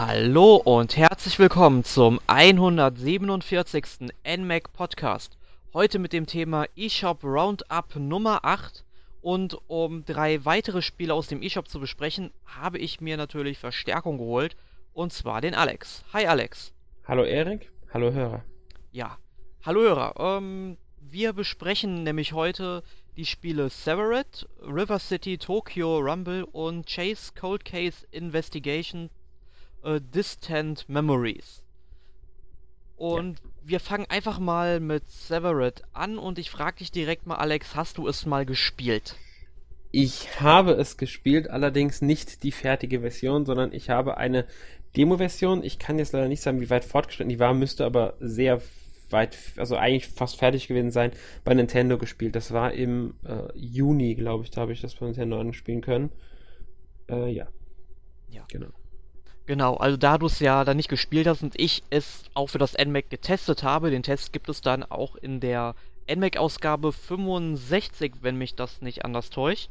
Hallo und herzlich willkommen zum 147. NMAC Podcast. Heute mit dem Thema eShop Roundup Nummer 8. Und um drei weitere Spiele aus dem eShop zu besprechen, habe ich mir natürlich Verstärkung geholt. Und zwar den Alex. Hi Alex. Hallo Erik. Hallo Hörer. Ja. Hallo Hörer. Ähm, wir besprechen nämlich heute die Spiele Severed, River City, Tokyo Rumble und Chase Cold Case Investigation äh, Distant Memories. Und ja. wir fangen einfach mal mit Severed an und ich frage dich direkt mal, Alex, hast du es mal gespielt? Ich habe es gespielt, allerdings nicht die fertige Version, sondern ich habe eine Demo-Version. Ich kann jetzt leider nicht sagen, wie weit fortgeschritten die war, müsste aber sehr weit, also eigentlich fast fertig gewesen sein, bei Nintendo gespielt. Das war im äh, Juni, glaube ich, da habe ich das bei Nintendo anspielen können. Äh, ja. Ja. Genau. Genau, also da du es ja dann nicht gespielt hast und ich es auch für das NMAC getestet habe, den Test gibt es dann auch in der NMAC-Ausgabe 65, wenn mich das nicht anders täuscht.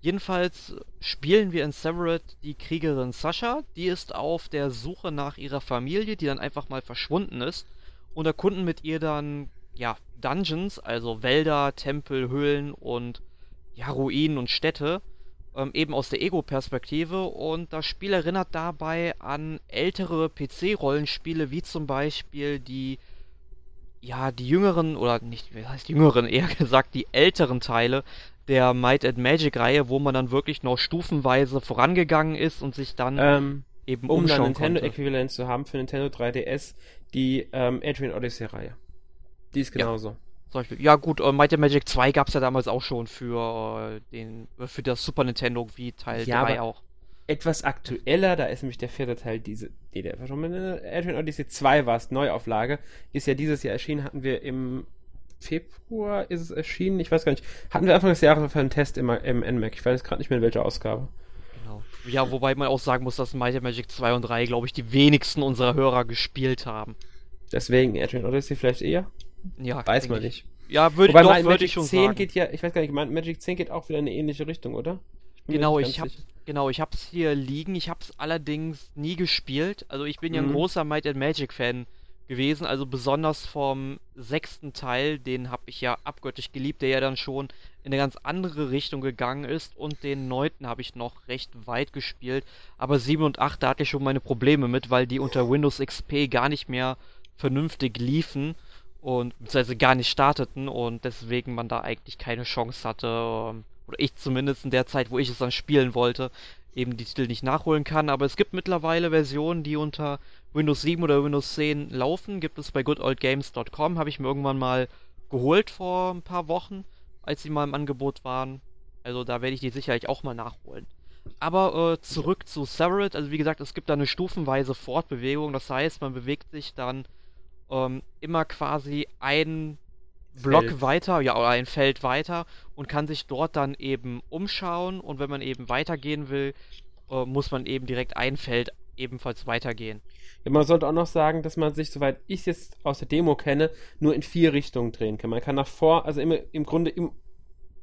Jedenfalls spielen wir in Severed die Kriegerin Sascha, die ist auf der Suche nach ihrer Familie, die dann einfach mal verschwunden ist und erkunden mit ihr dann, ja, Dungeons, also Wälder, Tempel, Höhlen und ja, Ruinen und Städte ähm, eben aus der Ego-Perspektive und das Spiel erinnert dabei an ältere PC-Rollenspiele, wie zum Beispiel die, ja, die jüngeren, oder nicht, wie heißt jüngeren, eher gesagt, die älteren Teile der Might and Magic-Reihe, wo man dann wirklich noch stufenweise vorangegangen ist und sich dann ähm, eben um Um Nintendo-Äquivalent zu haben für Nintendo 3DS, die ähm, Adrian Odyssey-Reihe. Die ist genauso. Ja. Beispiel. Ja gut, äh, Might and Magic 2 gab es ja damals auch schon für äh, den äh, für das Super Nintendo wie Teil ja, 3 auch. Etwas aktueller, da ist nämlich der vierte Teil diese, nee, der war schon mal Adrian Odyssey 2 war es, Neuauflage, ist ja dieses Jahr erschienen, hatten wir im Februar ist es erschienen, ich weiß gar nicht, hatten wir Anfang des Jahres für einen Test im, im NMAC, ich weiß gerade nicht mehr in welcher Ausgabe. Genau. Ja, wobei man auch sagen muss, dass Might and Magic 2 und 3, glaube ich, die wenigsten unserer Hörer gespielt haben. Deswegen Adrian Odyssey vielleicht eher? Ja, weiß man nicht. Ja, würde ich, doch, würd ich schon 10 sagen. geht ja, ich weiß gar nicht, Magic 10 geht auch wieder in eine ähnliche Richtung, oder? Ich genau, ich hab, genau, ich hab's hier liegen, ich hab's allerdings nie gespielt. Also ich bin mhm. ja ein mhm. großer Might and Magic Fan gewesen, also besonders vom sechsten Teil, den hab ich ja abgöttisch geliebt, der ja dann schon in eine ganz andere Richtung gegangen ist und den neunten habe ich noch recht weit gespielt, aber 7 und 8, da hatte ich schon meine Probleme mit, weil die unter Windows XP gar nicht mehr vernünftig liefen und beziehungsweise gar nicht starteten und deswegen man da eigentlich keine Chance hatte, ähm, oder ich zumindest in der Zeit, wo ich es dann spielen wollte, eben die Titel nicht nachholen kann. Aber es gibt mittlerweile Versionen, die unter Windows 7 oder Windows 10 laufen. Gibt es bei goodoldgames.com, habe ich mir irgendwann mal geholt vor ein paar Wochen, als sie mal im Angebot waren. Also da werde ich die sicherlich auch mal nachholen. Aber äh, zurück zu Severed, also wie gesagt, es gibt da eine stufenweise Fortbewegung, das heißt, man bewegt sich dann ähm, immer quasi ein Block Feld. weiter, ja, oder ein Feld weiter und kann sich dort dann eben umschauen und wenn man eben weitergehen will, äh, muss man eben direkt ein Feld ebenfalls weitergehen. Ja, man sollte auch noch sagen, dass man sich, soweit ich es jetzt aus der Demo kenne, nur in vier Richtungen drehen kann. Man kann nach vor, also immer, im Grunde im,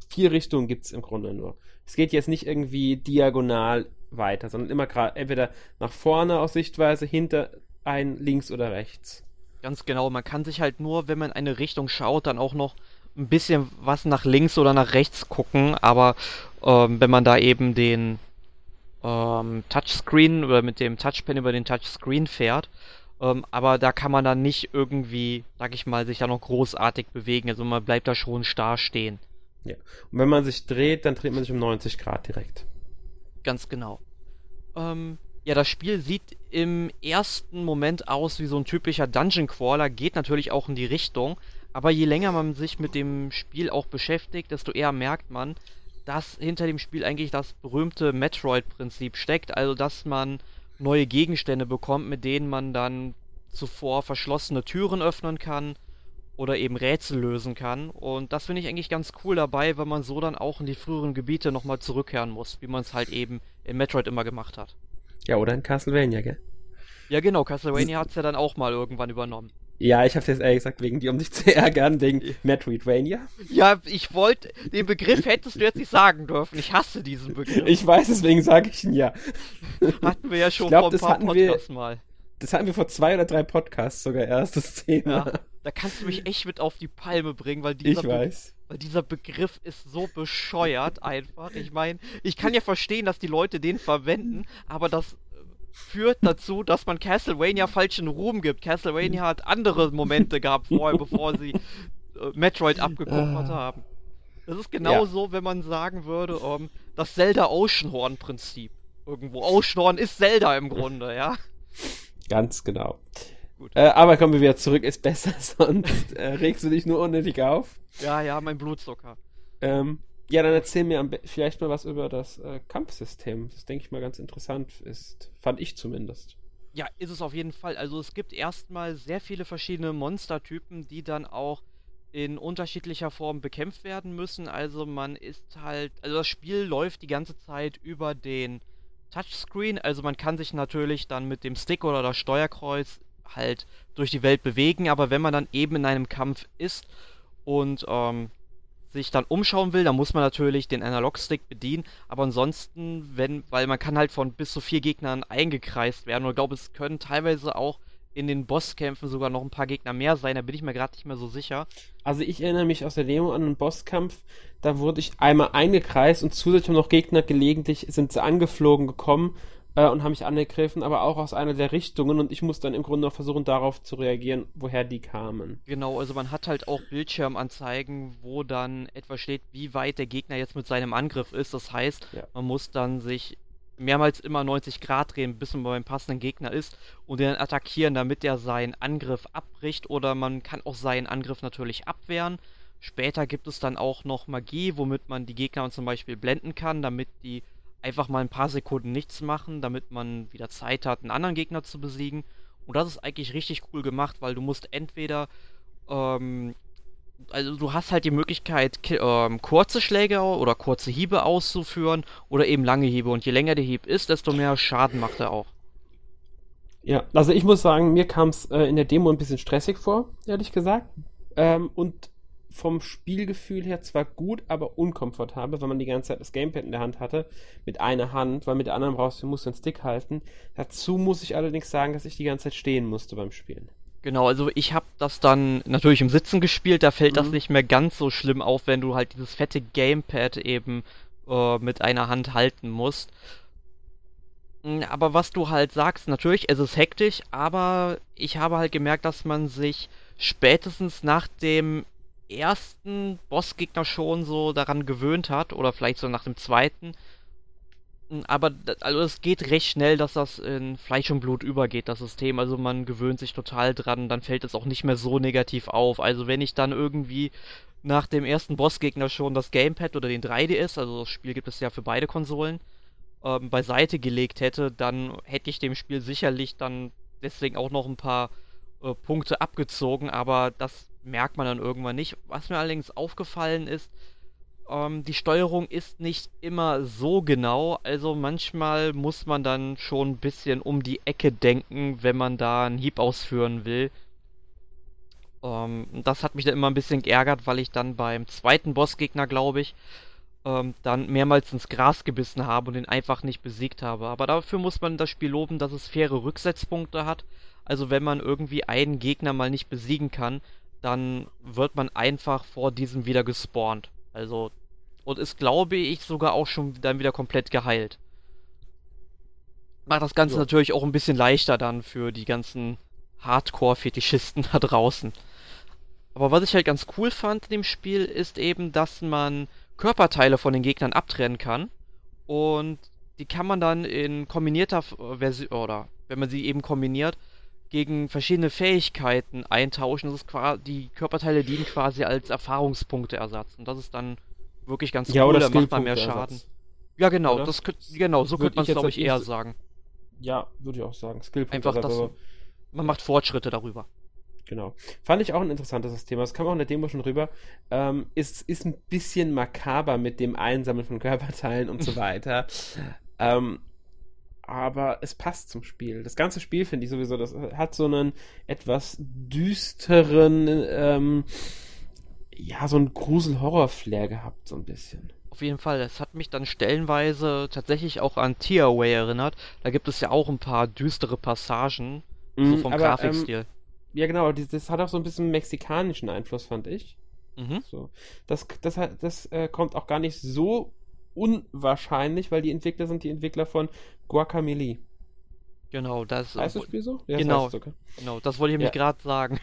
vier Richtungen gibt es im Grunde nur. Es geht jetzt nicht irgendwie diagonal weiter, sondern immer gerade entweder nach vorne aus Sichtweise, hinter ein, links oder rechts. Ganz genau, man kann sich halt nur, wenn man eine Richtung schaut, dann auch noch ein bisschen was nach links oder nach rechts gucken, aber ähm, wenn man da eben den ähm, Touchscreen oder mit dem Touchpen über den Touchscreen fährt, ähm, aber da kann man dann nicht irgendwie, sag ich mal, sich da noch großartig bewegen, also man bleibt da schon starr stehen. Ja, und wenn man sich dreht, dann dreht man sich um 90 Grad direkt. Ganz genau. Ähm, ja, das Spiel sieht im ersten Moment aus wie so ein typischer Dungeon Crawler, geht natürlich auch in die Richtung, aber je länger man sich mit dem Spiel auch beschäftigt, desto eher merkt man, dass hinter dem Spiel eigentlich das berühmte Metroid-Prinzip steckt, also dass man neue Gegenstände bekommt, mit denen man dann zuvor verschlossene Türen öffnen kann oder eben Rätsel lösen kann. Und das finde ich eigentlich ganz cool dabei, weil man so dann auch in die früheren Gebiete nochmal zurückkehren muss, wie man es halt eben in Metroid immer gemacht hat. Ja, oder in Castlevania, gell? Ja, genau, Castlevania hat es ja dann auch mal irgendwann übernommen. Ja, ich habe jetzt ehrlich gesagt wegen dir, um dich zu ärgern, wegen Metroidvania. Ja, ich wollte, den Begriff hättest du jetzt nicht sagen dürfen. Ich hasse diesen Begriff. Ich weiß, deswegen sage ich ihn ja. Hatten wir ja schon glaub, vor ein paar Podcasts wir, mal. Das hatten wir vor zwei oder drei Podcasts sogar erst, das Thema. Ja, da kannst du mich echt mit auf die Palme bringen, weil dieser, ich weiß. Weil dieser Begriff ist so bescheuert einfach. Ich meine, ich kann ja verstehen, dass die Leute den verwenden, aber das führt dazu, dass man Castlevania falschen Ruhm gibt. Castlevania hat andere Momente gehabt vorher, bevor sie äh, Metroid abgekupfert uh. haben. Das ist genauso, ja. wenn man sagen würde, um, ähm, das Zelda Oceanhorn-Prinzip. Irgendwo. Oceanhorn ist Zelda im Grunde, ja. Ganz genau. Äh, aber kommen wir wieder zurück, ist besser, sonst äh, regst du dich nur unnötig auf. Ja, ja, mein Blutzucker. Ähm, ja, dann erzähl mir vielleicht mal was über das äh, Kampfsystem. Das denke ich mal ganz interessant ist. Fand ich zumindest. Ja, ist es auf jeden Fall. Also es gibt erstmal sehr viele verschiedene Monstertypen, die dann auch in unterschiedlicher Form bekämpft werden müssen. Also man ist halt, also das Spiel läuft die ganze Zeit über den Touchscreen. Also man kann sich natürlich dann mit dem Stick oder das Steuerkreuz halt durch die Welt bewegen. Aber wenn man dann eben in einem Kampf ist und ähm, sich dann umschauen will, dann muss man natürlich den Analogstick bedienen. Aber ansonsten, wenn, weil man kann halt von bis zu vier Gegnern eingekreist werden. Und ich glaube, es können teilweise auch in den Bosskämpfen sogar noch ein paar Gegner mehr sein. Da bin ich mir gerade nicht mehr so sicher. Also ich erinnere mich aus der Demo an einen Bosskampf. Da wurde ich einmal eingekreist und zusätzlich noch Gegner gelegentlich sind sie angeflogen gekommen äh, und haben mich angegriffen, aber auch aus einer der Richtungen und ich muss dann im Grunde noch versuchen, darauf zu reagieren, woher die kamen. Genau, also man hat halt auch Bildschirmanzeigen, wo dann etwa steht, wie weit der Gegner jetzt mit seinem Angriff ist. Das heißt, ja. man muss dann sich mehrmals immer 90 Grad drehen, bis man beim passenden Gegner ist und den dann attackieren, damit er seinen Angriff abbricht oder man kann auch seinen Angriff natürlich abwehren. Später gibt es dann auch noch Magie, womit man die Gegner zum Beispiel blenden kann, damit die einfach mal ein paar Sekunden nichts machen, damit man wieder Zeit hat, einen anderen Gegner zu besiegen. Und das ist eigentlich richtig cool gemacht, weil du musst entweder, ähm, also du hast halt die Möglichkeit, ähm, kurze Schläge oder kurze Hiebe auszuführen oder eben lange Hiebe. Und je länger der Hieb ist, desto mehr Schaden macht er auch. Ja, also ich muss sagen, mir kam es äh, in der Demo ein bisschen stressig vor, ehrlich gesagt. Ähm, und vom Spielgefühl her zwar gut, aber unkomfortabel, weil man die ganze Zeit das Gamepad in der Hand hatte, mit einer Hand, weil mit der anderen brauchst du, musst du den Stick halten. Dazu muss ich allerdings sagen, dass ich die ganze Zeit stehen musste beim Spielen. Genau, also ich habe das dann natürlich im Sitzen gespielt, da fällt mhm. das nicht mehr ganz so schlimm auf, wenn du halt dieses fette Gamepad eben äh, mit einer Hand halten musst. Hm, aber was du halt sagst, natürlich, es ist hektisch, aber ich habe halt gemerkt, dass man sich spätestens nach dem ersten Bossgegner schon so daran gewöhnt hat oder vielleicht so nach dem zweiten. Hm, aber also es geht recht schnell, dass das in Fleisch und Blut übergeht, das System. Also man gewöhnt sich total dran, dann fällt es auch nicht mehr so negativ auf. Also wenn ich dann irgendwie nach dem ersten Bossgegner schon das Gamepad oder den 3DS, also das Spiel gibt es ja für beide Konsolen, ähm, beiseite gelegt hätte, dann hätte ich dem Spiel sicherlich dann deswegen auch noch ein paar äh, Punkte abgezogen, aber das merkt man dann irgendwann nicht. Was mir allerdings aufgefallen ist, ähm, die Steuerung ist nicht immer so genau, also manchmal muss man dann schon ein bisschen um die Ecke denken, wenn man da einen Hieb ausführen will. Ähm, das hat mich dann immer ein bisschen geärgert, weil ich dann beim zweiten Bossgegner, glaube ich, ähm, dann mehrmals ins Gras gebissen habe und ihn einfach nicht besiegt habe. Aber dafür muss man das Spiel loben, dass es faire Rücksetzpunkte hat. Also wenn man irgendwie einen Gegner mal nicht besiegen kann, dann wird man einfach vor diesem wieder gespawnt. Also, und ist, glaube ich, sogar auch schon dann wieder komplett geheilt. Macht das Ganze ja. natürlich auch ein bisschen leichter dann für die ganzen Hardcore-Fetischisten da draußen. Aber was ich halt ganz cool fand in dem Spiel, ist eben, dass man Körperteile von den Gegnern abtrennen kann. Und die kann man dann in kombinierter Version, oder wenn man sie eben kombiniert, gegen verschiedene Fähigkeiten eintauschen. Das ist quasi, die Körperteile dienen quasi als Erfahrungspunkteersatz. Und das ist dann wirklich ganz ja, cool, da macht man mehr Schaden. Ja, genau, das genau, so könnte man es, glaube ich, eher sagen. Ja, würde ich auch sagen. Skillpunkte Einfach das, man macht Fortschritte darüber. Genau. Fand ich auch ein interessantes Thema. Das kam auch in der Demo schon rüber. Ähm, ist, ist ein bisschen makaber mit dem Einsammeln von Körperteilen und so weiter. ähm, aber es passt zum Spiel. Das ganze Spiel finde ich sowieso, das hat so einen etwas düsteren, ähm, ja, so einen Grusel-Horror-Flair gehabt, so ein bisschen. Auf jeden Fall, es hat mich dann stellenweise tatsächlich auch an Tearaway erinnert. Da gibt es ja auch ein paar düstere Passagen, mm, so vom aber, Grafikstil. Ähm, ja, genau, das hat auch so ein bisschen mexikanischen Einfluss, fand ich. Mhm. So. Das, das, das äh, kommt auch gar nicht so unwahrscheinlich, weil die Entwickler sind die Entwickler von Guacamole. Genau, das heißt das Spiel so? Ja, genau, das genau, das wollte ich nämlich ja. gerade sagen.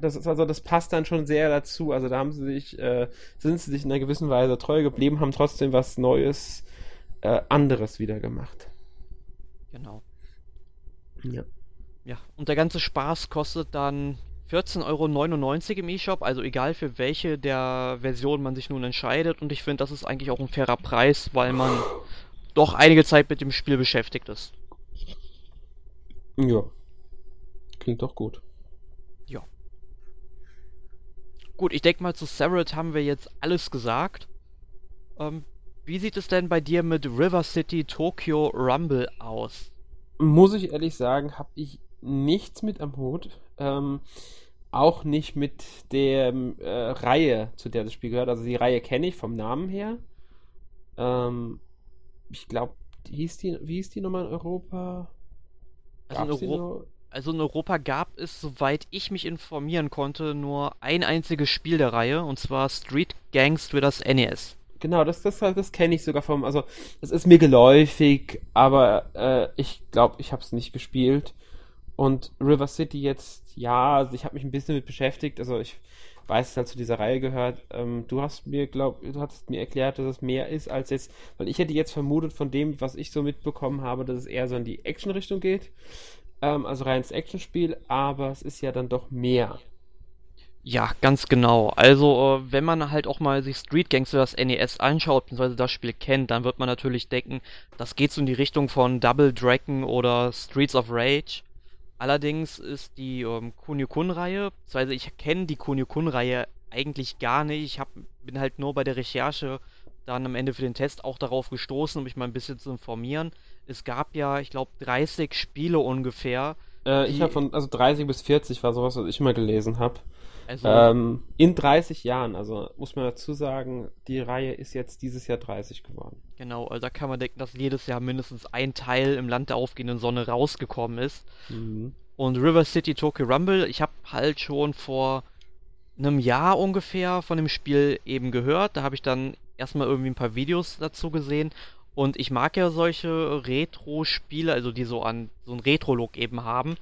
Das ist also, das passt dann schon sehr dazu. Also da haben sie sich, äh, sind sie sich in einer gewissen Weise treu geblieben, haben trotzdem was Neues, äh, anderes wieder gemacht. Genau. Ja. Ja, und der ganze Spaß kostet dann 14,99 Euro im eShop, also egal für welche der Version man sich nun entscheidet. Und ich finde, das ist eigentlich auch ein fairer Preis, weil man doch einige Zeit mit dem Spiel beschäftigt ist. Ja. Klingt doch gut. Ja. Gut, ich denke mal, zu Severed haben wir jetzt alles gesagt. Ähm, wie sieht es denn bei dir mit River City Tokyo Rumble aus? Muss ich ehrlich sagen, habe ich nichts mit am Hut. Ähm, auch nicht mit der äh, Reihe, zu der das Spiel gehört. Also die Reihe kenne ich vom Namen her. Ähm, ich glaube, hieß die, wie hieß die nochmal in Europa? Also in, Euro also in, Europa gab es, soweit ich mich informieren konnte, nur ein einziges Spiel der Reihe, und zwar Street Gangs für das NES. Genau, das, das, das kenne ich sogar vom, also es ist mir geläufig, aber äh, ich glaube, ich habe es nicht gespielt. Und River City jetzt, ja, also ich habe mich ein bisschen mit beschäftigt. Also ich weiß, es halt zu dieser Reihe gehört. Ähm, du hast mir, glaub, du hast mir erklärt, dass es mehr ist als jetzt, weil ich hätte jetzt vermutet von dem, was ich so mitbekommen habe, dass es eher so in die Action-Richtung geht. Ähm, also reines Actionspiel, aber es ist ja dann doch mehr. Ja, ganz genau. Also, äh, wenn man halt auch mal sich Street Gangster das NES anschaut, beziehungsweise das Spiel kennt, dann wird man natürlich denken, das geht so in die Richtung von Double Dragon oder Streets of Rage. Allerdings ist die ähm, Kunio-Kun-Reihe, beziehungsweise ich kenne die Kunio-Kun-Reihe eigentlich gar nicht. Ich hab, bin halt nur bei der Recherche dann am Ende für den Test auch darauf gestoßen, um mich mal ein bisschen zu informieren. Es gab ja, ich glaube, 30 Spiele ungefähr. Äh, ich habe von, also 30 bis 40 war sowas, was ich mal gelesen habe. Also, ähm, in 30 Jahren, also muss man dazu sagen, die Reihe ist jetzt dieses Jahr 30 geworden. Genau, also da kann man denken, dass jedes Jahr mindestens ein Teil im Land der aufgehenden Sonne rausgekommen ist. Mhm. Und River City Tokyo Rumble, ich habe halt schon vor einem Jahr ungefähr von dem Spiel eben gehört. Da habe ich dann erstmal irgendwie ein paar Videos dazu gesehen. Und ich mag ja solche Retro-Spiele, also die so an so einen Retro-Look eben haben.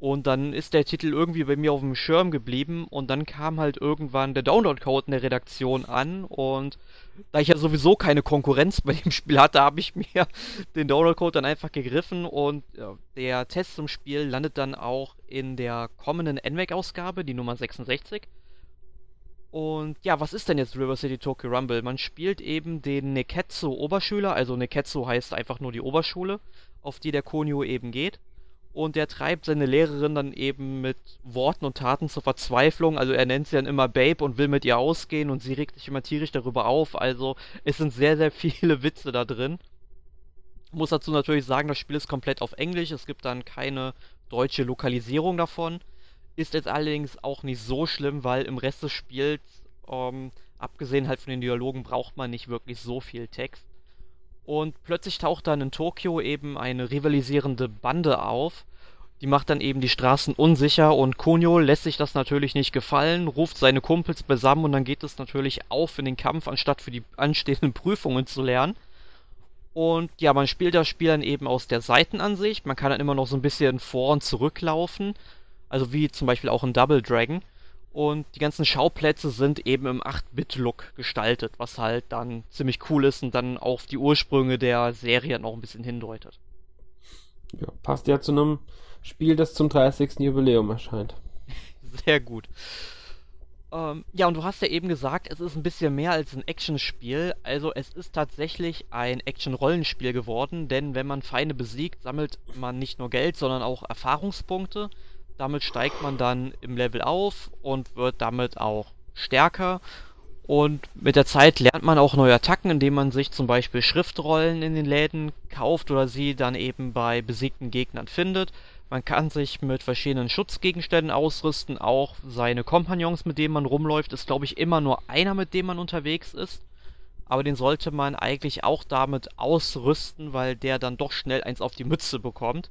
Und dann ist der Titel irgendwie bei mir auf dem Schirm geblieben und dann kam halt irgendwann der Download-Code in der Redaktion an und da ich ja sowieso keine Konkurrenz bei dem Spiel hatte, habe ich mir den Download-Code dann einfach gegriffen und ja, der Test zum Spiel landet dann auch in der kommenden NVEC-Ausgabe, die Nummer 66. Und ja, was ist denn jetzt River City Tokyo Rumble? Man spielt eben den Neketsu Oberschüler, also Neketsu heißt einfach nur die Oberschule, auf die der Konyo eben geht und der treibt seine Lehrerin dann eben mit Worten und Taten zur Verzweiflung. Also er nennt sie dann immer Babe und will mit ihr ausgehen und sie regt sich immer tierisch darüber auf. Also es sind sehr, sehr viele Witze da drin. Muss dazu natürlich sagen, das Spiel ist komplett auf Englisch. Es gibt dann keine deutsche Lokalisierung davon. Ist jetzt allerdings auch nicht so schlimm, weil im Rest des Spiels, ähm, abgesehen halt von den Dialogen, braucht man nicht wirklich so viel Text. Und plötzlich taucht dann in Tokio eben eine rivalisierende Bande auf. Die macht dann eben die Straßen unsicher und Konyo lässt sich das natürlich nicht gefallen, ruft seine Kumpels beisammen und dann geht es natürlich auf in den Kampf, anstatt für die anstehenden Prüfungen zu lernen. Und ja, man spielt das Spiel dann eben aus der Seitenansicht. Man kann dann immer noch so ein bisschen vor und zurücklaufen. Also wie zum Beispiel auch in Double Dragon. Und die ganzen Schauplätze sind eben im 8-Bit-Look gestaltet, was halt dann ziemlich cool ist und dann auf die Ursprünge der Serie noch ein bisschen hindeutet. Ja, passt ja zu einem Spiel, das zum 30. Jubiläum erscheint. Sehr gut. Ähm, ja, und du hast ja eben gesagt, es ist ein bisschen mehr als ein Action-Spiel. Also es ist tatsächlich ein Action-Rollenspiel geworden, denn wenn man Feinde besiegt, sammelt man nicht nur Geld, sondern auch Erfahrungspunkte. Damit steigt man dann im Level auf und wird damit auch stärker. Und mit der Zeit lernt man auch neue Attacken, indem man sich zum Beispiel Schriftrollen in den Läden kauft oder sie dann eben bei besiegten Gegnern findet. Man kann sich mit verschiedenen Schutzgegenständen ausrüsten, auch seine Kompagnons, mit denen man rumläuft, ist glaube ich immer nur einer, mit dem man unterwegs ist. Aber den sollte man eigentlich auch damit ausrüsten, weil der dann doch schnell eins auf die Mütze bekommt.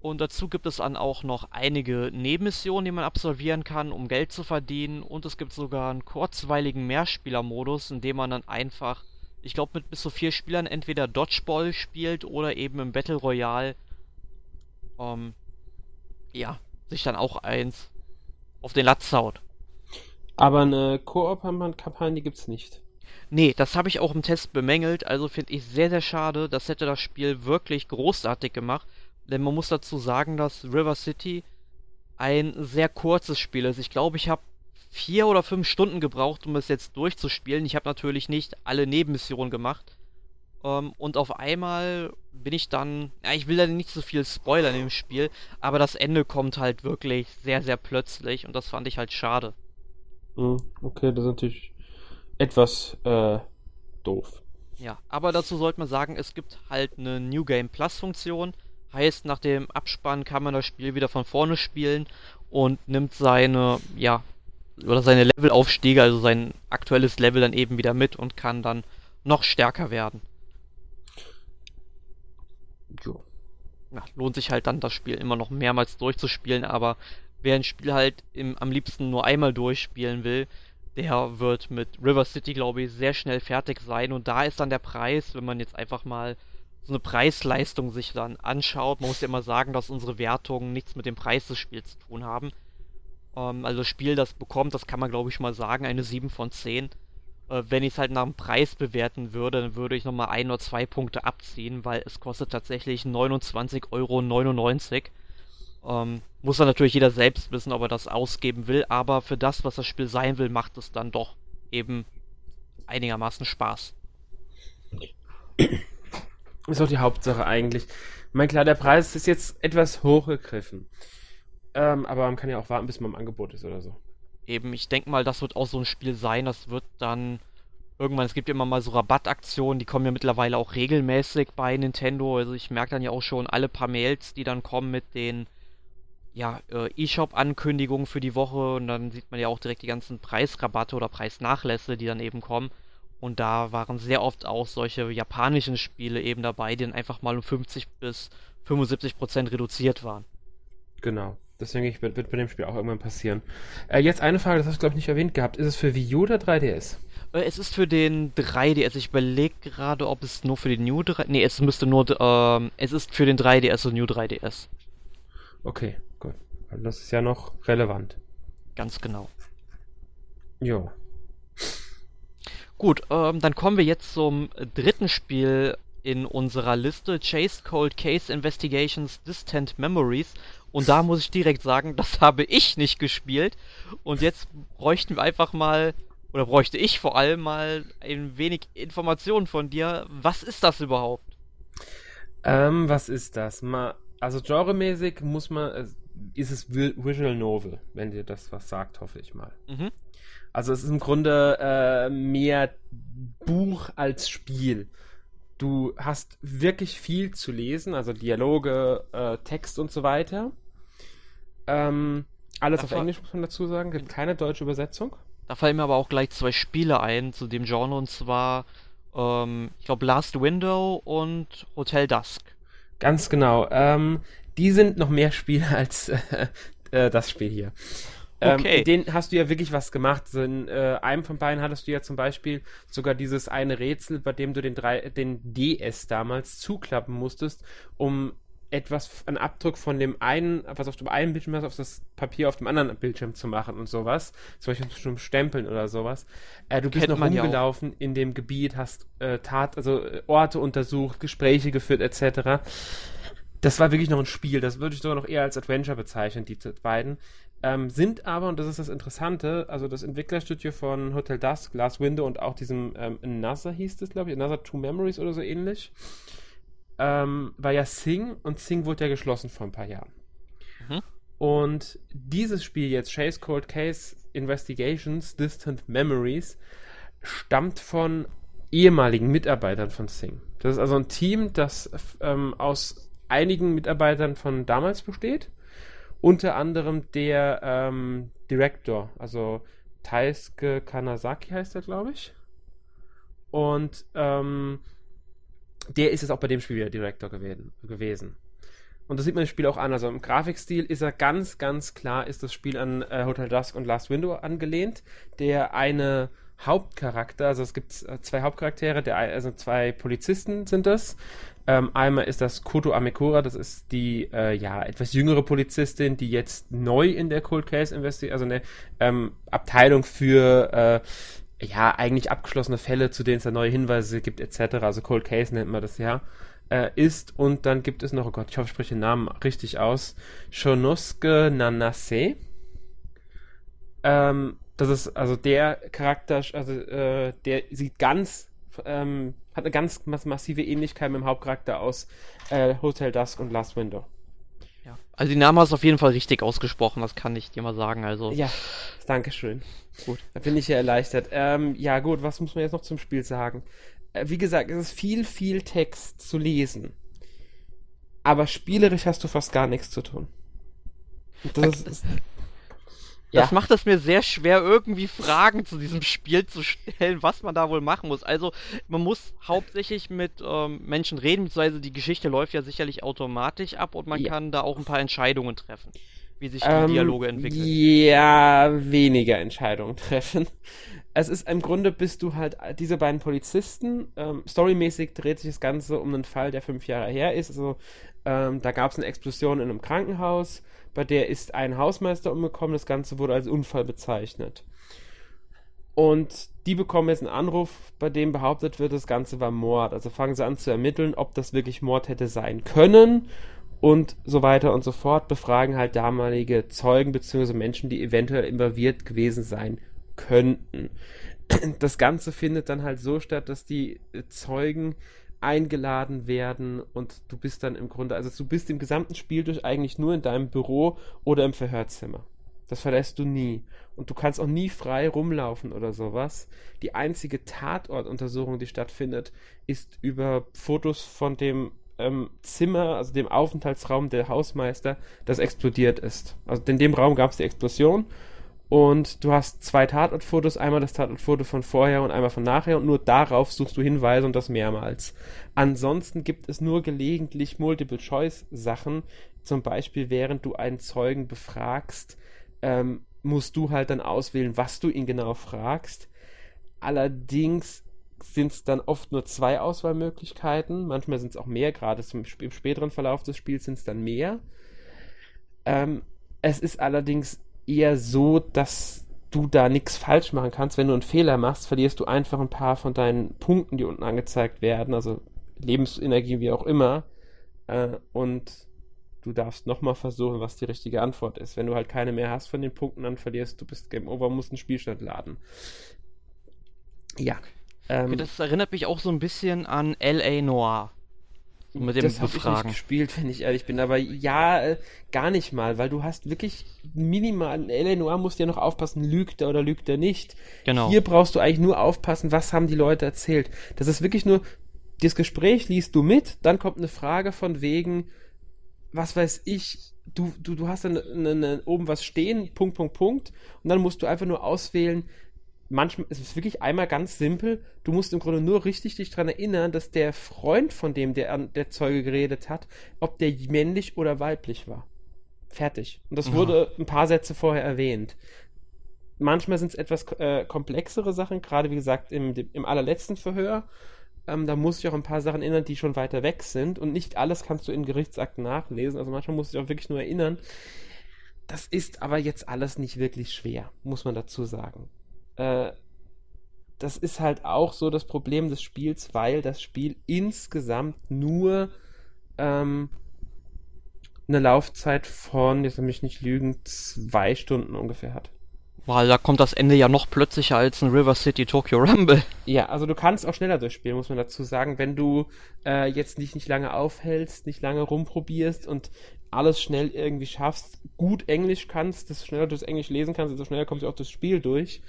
Und dazu gibt es dann auch noch einige Nebenmissionen, die man absolvieren kann, um Geld zu verdienen. Und es gibt sogar einen kurzweiligen Mehrspielermodus, in dem man dann einfach, ich glaube, mit bis zu vier Spielern entweder Dodgeball spielt oder eben im Battle Royale, ähm, ja, sich dann auch eins auf den Latz haut. Aber eine Koop-Kampagne gibt es nicht. Nee, das habe ich auch im Test bemängelt, also finde ich sehr, sehr schade. Das hätte das Spiel wirklich großartig gemacht. Denn man muss dazu sagen, dass River City ein sehr kurzes Spiel ist. Ich glaube, ich habe vier oder fünf Stunden gebraucht, um es jetzt durchzuspielen. Ich habe natürlich nicht alle Nebenmissionen gemacht. Ähm, und auf einmal bin ich dann, ja, ich will da nicht so viel spoilern im Spiel, aber das Ende kommt halt wirklich sehr, sehr plötzlich und das fand ich halt schade. Hm, okay, das ist natürlich etwas äh, doof. Ja, aber dazu sollte man sagen, es gibt halt eine New Game Plus Funktion. Heißt, nach dem Abspann kann man das Spiel wieder von vorne spielen und nimmt seine, ja, oder seine Levelaufstiege, also sein aktuelles Level dann eben wieder mit und kann dann noch stärker werden. Jo. Ja, lohnt sich halt dann das Spiel immer noch mehrmals durchzuspielen, aber wer ein Spiel halt im, am liebsten nur einmal durchspielen will, der wird mit River City, glaube ich, sehr schnell fertig sein. Und da ist dann der Preis, wenn man jetzt einfach mal so eine Preis-Leistung sich dann anschaut. Man muss ja immer sagen, dass unsere Wertungen nichts mit dem Preis des Spiels zu tun haben. Ähm, also das Spiel, das bekommt, das kann man glaube ich mal sagen, eine 7 von 10. Äh, wenn ich es halt nach dem Preis bewerten würde, dann würde ich nochmal ein oder zwei Punkte abziehen, weil es kostet tatsächlich 29,99 Euro. Ähm, muss dann natürlich jeder selbst wissen, ob er das ausgeben will, aber für das, was das Spiel sein will, macht es dann doch eben einigermaßen Spaß. Ist auch die Hauptsache eigentlich. Mein klar, der Preis ist jetzt etwas hochgegriffen. Ähm, aber man kann ja auch warten, bis man im Angebot ist oder so. Eben, ich denke mal, das wird auch so ein Spiel sein. Das wird dann irgendwann, es gibt ja immer mal so Rabattaktionen, die kommen ja mittlerweile auch regelmäßig bei Nintendo. Also ich merke dann ja auch schon alle paar Mails, die dann kommen mit den ja, äh, E-Shop-Ankündigungen für die Woche und dann sieht man ja auch direkt die ganzen Preisrabatte oder Preisnachlässe, die dann eben kommen. Und da waren sehr oft auch solche japanischen Spiele eben dabei, die dann einfach mal um 50 bis 75 Prozent reduziert waren. Genau. Das denke ich, wird, wird bei dem Spiel auch irgendwann passieren. Äh, jetzt eine Frage, das hast du, glaube ich, nicht erwähnt gehabt. Ist es für Wii U oder 3DS? Äh, es ist für den 3DS. Ich überlege gerade, ob es nur für den New 3 Nee, es müsste nur. Ähm, es ist für den 3DS und New 3DS. Okay, gut. Also das ist ja noch relevant. Ganz genau. Jo. Gut, ähm, dann kommen wir jetzt zum dritten Spiel in unserer Liste, Chase Cold Case Investigations Distant Memories. Und da muss ich direkt sagen, das habe ich nicht gespielt. Und jetzt bräuchten wir einfach mal, oder bräuchte ich vor allem mal ein wenig Informationen von dir. Was ist das überhaupt? Ähm, was ist das? Mal, also genremäßig muss man, äh, ist es Visual Novel, wenn dir das was sagt, hoffe ich mal. Mhm. Also es ist im Grunde äh, mehr Buch als Spiel. Du hast wirklich viel zu lesen, also Dialoge, äh, Text und so weiter. Ähm, alles da auf Englisch muss man dazu sagen, gibt keine deutsche Übersetzung. Da fallen mir aber auch gleich zwei Spiele ein zu dem Genre und zwar, ähm, ich glaube, Last Window und Hotel Dusk. Ganz genau. Ähm, die sind noch mehr Spiele als äh, das Spiel hier. Ähm, okay. Ähm, den hast du ja wirklich was gemacht. So in äh, einem von beiden hattest du ja zum Beispiel sogar dieses eine Rätsel, bei dem du den, drei, den DS damals zuklappen musstest, um etwas, einen Abdruck von dem einen, was auf dem einen Bildschirm hast, auf das Papier auf dem anderen Bildschirm zu machen und sowas. Zum Beispiel zum Stempeln oder sowas. Äh, du bist Kennt noch rumgelaufen in dem Gebiet, hast äh, Tat, also äh, Orte untersucht, Gespräche geführt, etc. Das war wirklich noch ein Spiel. Das würde ich sogar noch eher als Adventure bezeichnen, die beiden. Ähm, sind aber, und das ist das Interessante, also das Entwicklerstudio von Hotel Dusk, Glass Window und auch diesem ähm, Another hieß es, glaube ich, Another Two Memories oder so ähnlich, ähm, war ja Sing und Sing wurde ja geschlossen vor ein paar Jahren. Mhm. Und dieses Spiel jetzt, Chase Cold Case, Investigations, Distant Memories, stammt von ehemaligen Mitarbeitern von Sing. Das ist also ein Team, das ähm, aus einigen Mitarbeitern von damals besteht. Unter anderem der ähm, Director, also Taisuke Kanazaki heißt er, glaube ich. Und ähm, der ist jetzt auch bei dem Spiel wieder Director gewesen. Und das sieht man im Spiel auch an. Also im Grafikstil ist er ganz, ganz klar, ist das Spiel an äh, Hotel Dusk und Last Window angelehnt. Der eine Hauptcharakter, also es gibt äh, zwei Hauptcharaktere, der, also zwei Polizisten sind das. Ähm, einmal ist das Koto Amekura, das ist die äh, ja etwas jüngere Polizistin, die jetzt neu in der Cold Case investiert, also eine ähm, Abteilung für äh, ja eigentlich abgeschlossene Fälle, zu denen es da neue Hinweise gibt etc. Also Cold Case nennt man das ja. Äh, ist und dann gibt es noch, oh Gott, ich hoffe, ich spreche den Namen richtig aus, Shonosuke Nanase. Ähm, das ist also der Charakter, also äh, der sieht ganz, ähm, hat eine ganz massive Ähnlichkeit mit dem Hauptcharakter aus äh, Hotel Dusk und Last Window. Ja. Also die Namen hast du auf jeden Fall richtig ausgesprochen, das kann ich dir mal sagen. Also. Ja, danke schön. Gut. Da bin ich ja erleichtert. Ähm, ja, gut, was muss man jetzt noch zum Spiel sagen? Äh, wie gesagt, es ist viel, viel Text zu lesen. Aber spielerisch hast du fast gar nichts zu tun. Das ist, ja. Das macht es mir sehr schwer, irgendwie Fragen zu diesem Spiel zu stellen, was man da wohl machen muss. Also, man muss hauptsächlich mit ähm, Menschen reden, beziehungsweise die Geschichte läuft ja sicherlich automatisch ab und man ja. kann da auch ein paar Entscheidungen treffen, wie sich die ähm, Dialoge entwickeln. Ja, weniger Entscheidungen treffen. Es ist im Grunde bist du halt diese beiden Polizisten. Ähm, storymäßig dreht sich das Ganze um einen Fall, der fünf Jahre her ist. Also, ähm, da gab es eine Explosion in einem Krankenhaus bei der ist ein Hausmeister umgekommen. Das Ganze wurde als Unfall bezeichnet. Und die bekommen jetzt einen Anruf, bei dem behauptet wird, das Ganze war Mord. Also fangen sie an zu ermitteln, ob das wirklich Mord hätte sein können und so weiter und so fort. Befragen halt damalige Zeugen bzw. Menschen, die eventuell involviert gewesen sein könnten. Das Ganze findet dann halt so statt, dass die Zeugen eingeladen werden und du bist dann im Grunde, also du bist im gesamten Spiel durch eigentlich nur in deinem Büro oder im Verhörzimmer. Das verlässt du nie. Und du kannst auch nie frei rumlaufen oder sowas. Die einzige Tatortuntersuchung, die stattfindet, ist über Fotos von dem ähm, Zimmer, also dem Aufenthaltsraum der Hausmeister, das explodiert ist. Also in dem Raum gab es die Explosion und du hast zwei Tatortfotos, einmal das Tatortfoto von vorher und einmal von nachher und nur darauf suchst du Hinweise und das mehrmals. Ansonsten gibt es nur gelegentlich Multiple-Choice-Sachen, zum Beispiel während du einen Zeugen befragst, ähm, musst du halt dann auswählen, was du ihn genau fragst. Allerdings sind es dann oft nur zwei Auswahlmöglichkeiten, manchmal sind es auch mehr, gerade im, späteren Verlauf des Spiels sind es dann mehr. Ähm, es ist allerdings eher so, dass du da nichts falsch machen kannst. Wenn du einen Fehler machst, verlierst du einfach ein paar von deinen Punkten, die unten angezeigt werden, also Lebensenergie, wie auch immer. Äh, und du darfst nochmal versuchen, was die richtige Antwort ist. Wenn du halt keine mehr hast von den Punkten, dann verlierst du, bist Game Over, musst einen Spielstand laden. Ja. Ähm, das erinnert mich auch so ein bisschen an L.A. Noir. Mit dem das Befragen. Ich nicht gespielt, wenn ich ehrlich bin. Aber ja, äh, gar nicht mal, weil du hast wirklich minimal. Eleanor musst ja noch aufpassen, lügt er oder lügt er nicht. Genau. Hier brauchst du eigentlich nur aufpassen, was haben die Leute erzählt. Das ist wirklich nur, das Gespräch liest du mit, dann kommt eine Frage von wegen, was weiß ich, du, du, du hast dann eine, eine, oben was stehen, Punkt, Punkt, Punkt, und dann musst du einfach nur auswählen, manchmal ist es wirklich einmal ganz simpel. Du musst im Grunde nur richtig dich daran erinnern, dass der Freund, von dem der, der Zeuge geredet hat, ob der männlich oder weiblich war. Fertig. Und das mhm. wurde ein paar Sätze vorher erwähnt. Manchmal sind es etwas äh, komplexere Sachen, gerade wie gesagt im, im allerletzten Verhör. Ähm, da muss ich auch ein paar Sachen erinnern, die schon weiter weg sind. Und nicht alles kannst du in Gerichtsakten nachlesen. Also manchmal muss ich auch wirklich nur erinnern. Das ist aber jetzt alles nicht wirklich schwer, muss man dazu sagen äh, das ist halt auch so das Problem des Spiels, weil das Spiel insgesamt nur ähm, eine Laufzeit von, jetzt will ich nicht lügen, zwei Stunden ungefähr hat. Weil da kommt das Ende ja noch plötzlicher als ein River City Tokyo Rumble. Ja, also du kannst auch schneller durchspielen, muss man dazu sagen, wenn du äh, jetzt nicht, nicht lange aufhältst, nicht lange rumprobierst und alles schnell irgendwie schaffst, gut Englisch kannst, desto schneller du das Englisch lesen kannst, desto schneller kommst du auch das Spiel durch.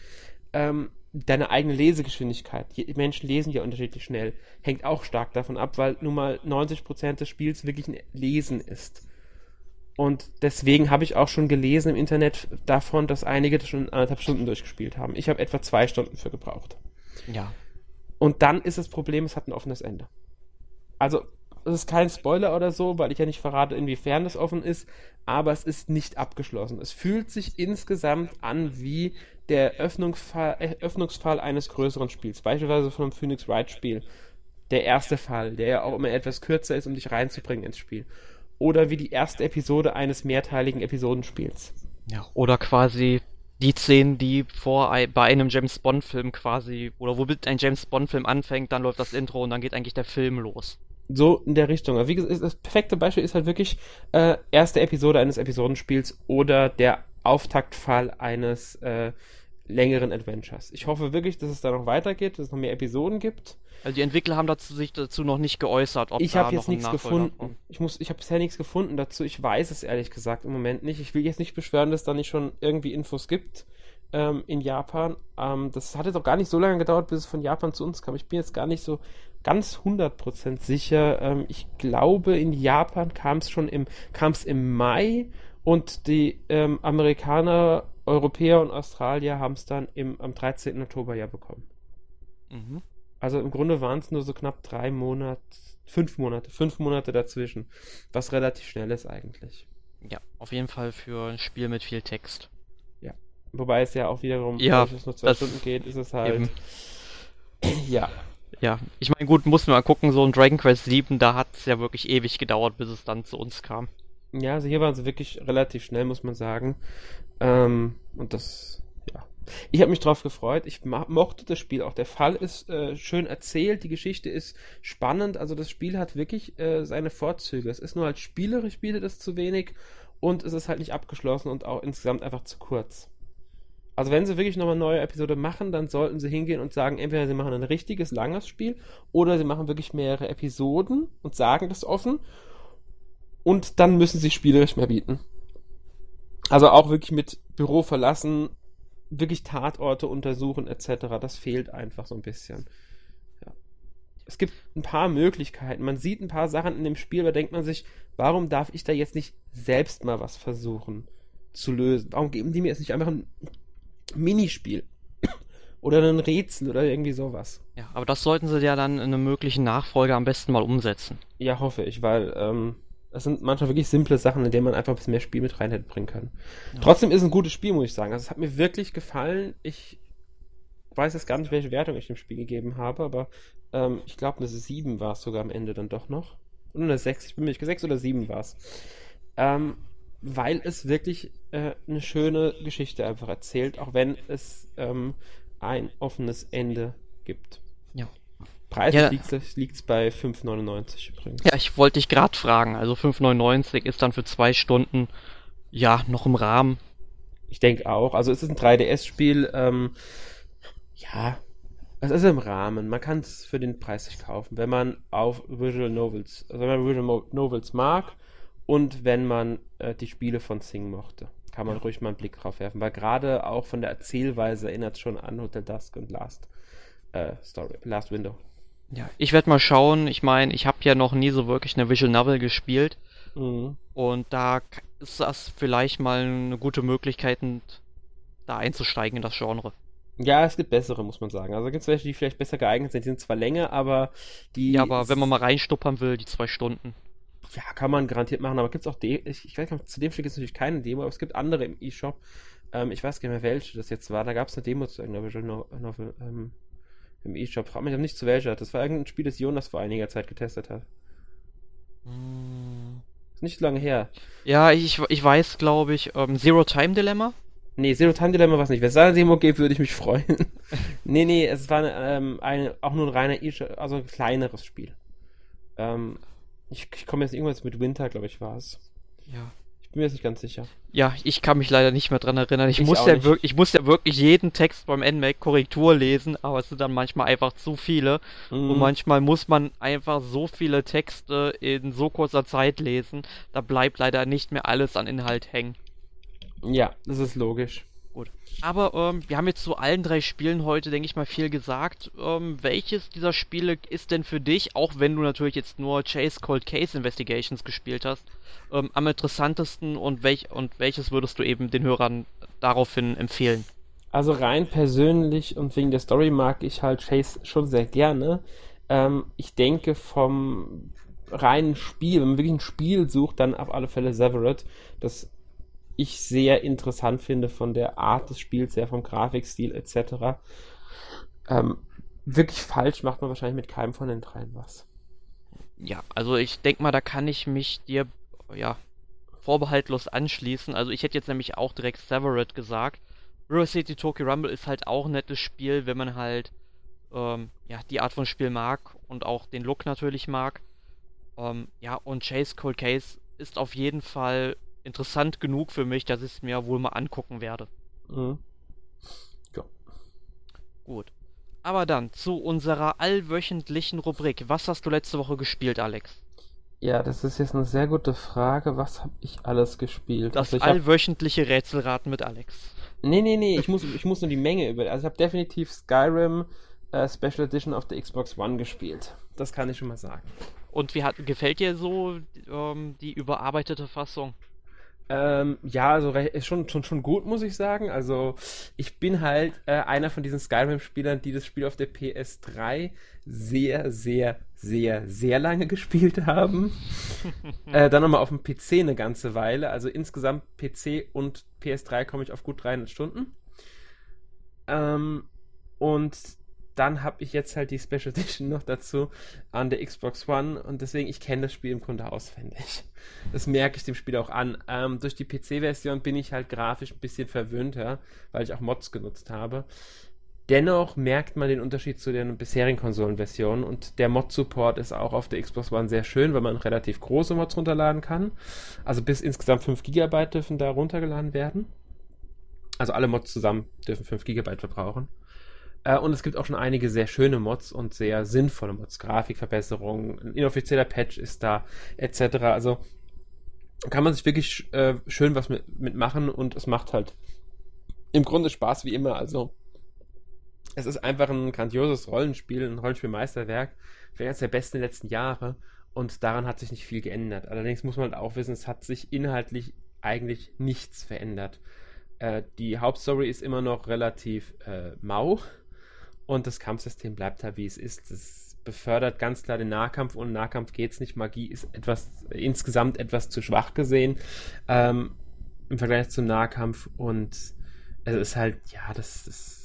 Ähm, deine eigene Lesegeschwindigkeit. Die Menschen lesen ja unterschiedlich schnell. Hängt auch stark davon ab, weil nun mal 90% des Spiels wirklich ein Lesen ist. Und deswegen habe ich auch schon gelesen im Internet davon, dass einige das schon anderthalb Stunden durchgespielt haben. Ich habe etwa zwei Stunden für gebraucht. Ja. Und dann ist das Problem, es hat ein offenes Ende. Also, es ist kein Spoiler oder so, weil ich ja nicht verrate, inwiefern das offen ist, aber es ist nicht abgeschlossen. Es fühlt sich insgesamt an wie der Öffnungsfall, Öffnungsfall eines größeren Spiels, beispielsweise von einem Phoenix Wright Spiel. Der erste Fall, der ja auch immer etwas kürzer ist, um dich reinzubringen ins Spiel. Oder wie die erste Episode eines mehrteiligen Episodenspiels. Ja, oder quasi die Szenen, die vor bei einem James Bond Film quasi oder womit ein James Bond Film anfängt, dann läuft das Intro und dann geht eigentlich der Film los. So in der Richtung. Wie gesagt, das perfekte Beispiel ist halt wirklich äh, erste Episode eines Episodenspiels oder der Auftaktfall eines äh, längeren Adventures. Ich hoffe wirklich, dass es da noch weitergeht, dass es noch mehr Episoden gibt. Also die Entwickler haben dazu, sich dazu noch nicht geäußert, ob ich habe jetzt nichts gefunden. Kommt. Ich muss, ich habe bisher nichts gefunden dazu. Ich weiß es ehrlich gesagt im Moment nicht. Ich will jetzt nicht beschwören, dass da nicht schon irgendwie Infos gibt ähm, in Japan. Ähm, das hat jetzt auch gar nicht so lange gedauert, bis es von Japan zu uns kam. Ich bin jetzt gar nicht so ganz 100% sicher. Ähm, ich glaube, in Japan kam es schon im, kam es im Mai und die ähm, Amerikaner, Europäer und Australier haben es dann im, am 13. Oktober ja bekommen. Mhm. Also im Grunde waren es nur so knapp drei Monate, fünf Monate, fünf Monate dazwischen, was relativ schnell ist eigentlich. Ja, auf jeden Fall für ein Spiel mit viel Text. Wobei es ja auch wiederum, ja, es nur zwei Stunden geht, ist es halt. Eben. Ja. Ja, ich meine, gut, muss man mal gucken, so ein Dragon Quest 7, da hat es ja wirklich ewig gedauert, bis es dann zu uns kam. Ja, also hier waren sie wirklich relativ schnell, muss man sagen. Ähm, und das, ja. Ich habe mich drauf gefreut. Ich mochte das Spiel auch. Der Fall ist äh, schön erzählt, die Geschichte ist spannend. Also das Spiel hat wirklich äh, seine Vorzüge. Es ist nur als spielerisch bietet es zu wenig und es ist halt nicht abgeschlossen und auch insgesamt einfach zu kurz. Also wenn sie wirklich nochmal eine neue Episode machen, dann sollten sie hingehen und sagen, entweder sie machen ein richtiges, langes Spiel oder sie machen wirklich mehrere Episoden und sagen das offen und dann müssen sie spielerisch mehr bieten. Also auch wirklich mit Büro verlassen, wirklich Tatorte untersuchen etc. Das fehlt einfach so ein bisschen. Ja. Es gibt ein paar Möglichkeiten. Man sieht ein paar Sachen in dem Spiel, da denkt man sich, warum darf ich da jetzt nicht selbst mal was versuchen zu lösen? Warum geben die mir jetzt nicht einfach ein Minispiel. Oder ein Rätsel oder irgendwie sowas. Ja, aber das sollten sie ja dann in einem möglichen Nachfolger am besten mal umsetzen. Ja, hoffe ich, weil ähm, das sind manchmal wirklich simple Sachen, in denen man einfach ein bisschen mehr Spiel mit rein hätte bringen können. Ja. Trotzdem ist es ein gutes Spiel, muss ich sagen. Also es hat mir wirklich gefallen. Ich weiß jetzt gar nicht, welche Wertung ich dem Spiel gegeben habe, aber ähm, ich glaube, eine 7 war es sogar am Ende dann doch noch. Und eine 6, ich bin mir nicht 6 oder 7 war es. Ähm, weil es wirklich äh, eine schöne Geschichte einfach erzählt, auch wenn es ähm, ein offenes Ende gibt. Ja. Preislich ja. liegt es bei 5,99 übrigens. Ja, ich wollte dich gerade fragen. Also 5,99 ist dann für zwei Stunden ja noch im Rahmen. Ich denke auch. Also es ist ein 3DS-Spiel. Ähm, ja, es ist im Rahmen. Man kann es für den Preis sich kaufen, wenn man auf Visual Novels, also wenn man Visual Novels mag und wenn man äh, die Spiele von Sing mochte. Kann man ja. ruhig mal einen Blick drauf werfen, weil gerade auch von der Erzählweise erinnert es schon an Hotel Dusk und Last äh, Story, Last Window. Ja, ich werde mal schauen. Ich meine, ich habe ja noch nie so wirklich eine Visual Novel gespielt. Mhm. Und da ist das vielleicht mal eine gute Möglichkeit, da einzusteigen in das Genre. Ja, es gibt bessere, muss man sagen. Also gibt es welche, die vielleicht besser geeignet sind. Die sind zwar länger, aber die. Ja, aber wenn man mal reinstuppern will, die zwei Stunden. Ja, kann man garantiert machen, aber gibt es auch, De ich, ich weiß nicht, zu dem Stück ist natürlich keine Demo, aber es gibt andere im E-Shop. Ähm, ich weiß gar nicht mehr, welche das jetzt war. Da gab es eine Demo zu irgendeiner Visual Novel ähm, im E-Shop. Frag mich nicht zu welcher. Das war irgendein Spiel, das Jonas vor einiger Zeit getestet hat. Hm. Ist nicht lange her. Ja, ich, ich weiß, glaube ich, ähm, Zero Time Dilemma. Nee, Zero Time Dilemma war es nicht. Wenn es da eine Demo gibt, würde ich mich freuen. nee, nee, es war eine, ähm, eine, auch nur ein reiner E-Shop, also ein kleineres Spiel. Ähm, ich, ich komme jetzt irgendwas mit Winter, glaube ich, war es. Ja. Ich bin mir jetzt nicht ganz sicher. Ja, ich kann mich leider nicht mehr dran erinnern. Ich, ich muss, ja wirklich, ich muss ja wirklich jeden Text beim NMAC Korrektur lesen, aber es sind dann manchmal einfach zu viele. Mhm. Und manchmal muss man einfach so viele Texte in so kurzer Zeit lesen, da bleibt leider nicht mehr alles an Inhalt hängen. Ja, das ist logisch. Gut. Aber ähm, wir haben jetzt zu allen drei Spielen heute, denke ich mal, viel gesagt. Ähm, welches dieser Spiele ist denn für dich, auch wenn du natürlich jetzt nur Chase Cold Case Investigations gespielt hast, ähm, am interessantesten und, welch, und welches würdest du eben den Hörern daraufhin empfehlen? Also rein persönlich und wegen der Story mag ich halt Chase schon sehr gerne. Ähm, ich denke vom reinen Spiel, wenn man wirklich ein Spiel sucht, dann auf alle Fälle Severed. Das ich sehr interessant finde von der Art des Spiels, sehr vom Grafikstil etc. Ähm, wirklich falsch macht man wahrscheinlich mit keinem von den dreien was. Ja, also ich denke mal, da kann ich mich dir ja vorbehaltlos anschließen. Also ich hätte jetzt nämlich auch direkt Severed gesagt. River City Tokyo Rumble ist halt auch ein nettes Spiel, wenn man halt ähm, ja die Art von Spiel mag und auch den Look natürlich mag. Ähm, ja, und Chase Cold Case ist auf jeden Fall interessant genug für mich, dass ich es mir wohl mal angucken werde. Mhm. Ja. Gut. Aber dann zu unserer allwöchentlichen Rubrik. Was hast du letzte Woche gespielt, Alex? Ja, das ist jetzt eine sehr gute Frage. Was habe ich alles gespielt? Das also allwöchentliche hab... Rätselraten mit Alex. Nee, nee, nee, ich muss, ich muss nur die Menge über. Also ich habe definitiv Skyrim äh, Special Edition auf der Xbox One gespielt. Das kann ich schon mal sagen. Und wie hat, gefällt dir so ähm, die überarbeitete Fassung? Ähm, ja, also ist schon, schon, schon gut, muss ich sagen. Also ich bin halt äh, einer von diesen Skyrim-Spielern, die das Spiel auf der PS3 sehr, sehr, sehr, sehr lange gespielt haben. äh, dann nochmal auf dem PC eine ganze Weile. Also insgesamt PC und PS3 komme ich auf gut 300 Stunden. Ähm, und dann habe ich jetzt halt die Special Edition noch dazu an der Xbox One und deswegen, ich kenne das Spiel im Grunde auswendig. Das merke ich dem Spiel auch an. Ähm, durch die PC-Version bin ich halt grafisch ein bisschen verwöhnter, weil ich auch Mods genutzt habe. Dennoch merkt man den Unterschied zu den bisherigen Konsolenversionen und der Mod-Support ist auch auf der Xbox One sehr schön, weil man relativ große Mods runterladen kann. Also bis insgesamt 5 GB dürfen da runtergeladen werden. Also alle Mods zusammen dürfen 5 GB verbrauchen. Äh, und es gibt auch schon einige sehr schöne Mods und sehr sinnvolle Mods. Grafikverbesserungen, ein inoffizieller Patch ist da, etc. Also kann man sich wirklich äh, schön was mit, mitmachen und es macht halt im Grunde Spaß wie immer. Also es ist einfach ein grandioses Rollenspiel, ein Rollenspielmeisterwerk, vielleicht eines der besten der letzten Jahre und daran hat sich nicht viel geändert. Allerdings muss man halt auch wissen, es hat sich inhaltlich eigentlich nichts verändert. Äh, die Hauptstory ist immer noch relativ äh, mau und das Kampfsystem bleibt halt wie es ist. Das befördert ganz klar den Nahkampf. und Nahkampf geht es nicht. Magie ist etwas insgesamt etwas zu schwach gesehen ähm, im Vergleich zum Nahkampf. Und es ist halt, ja, das ist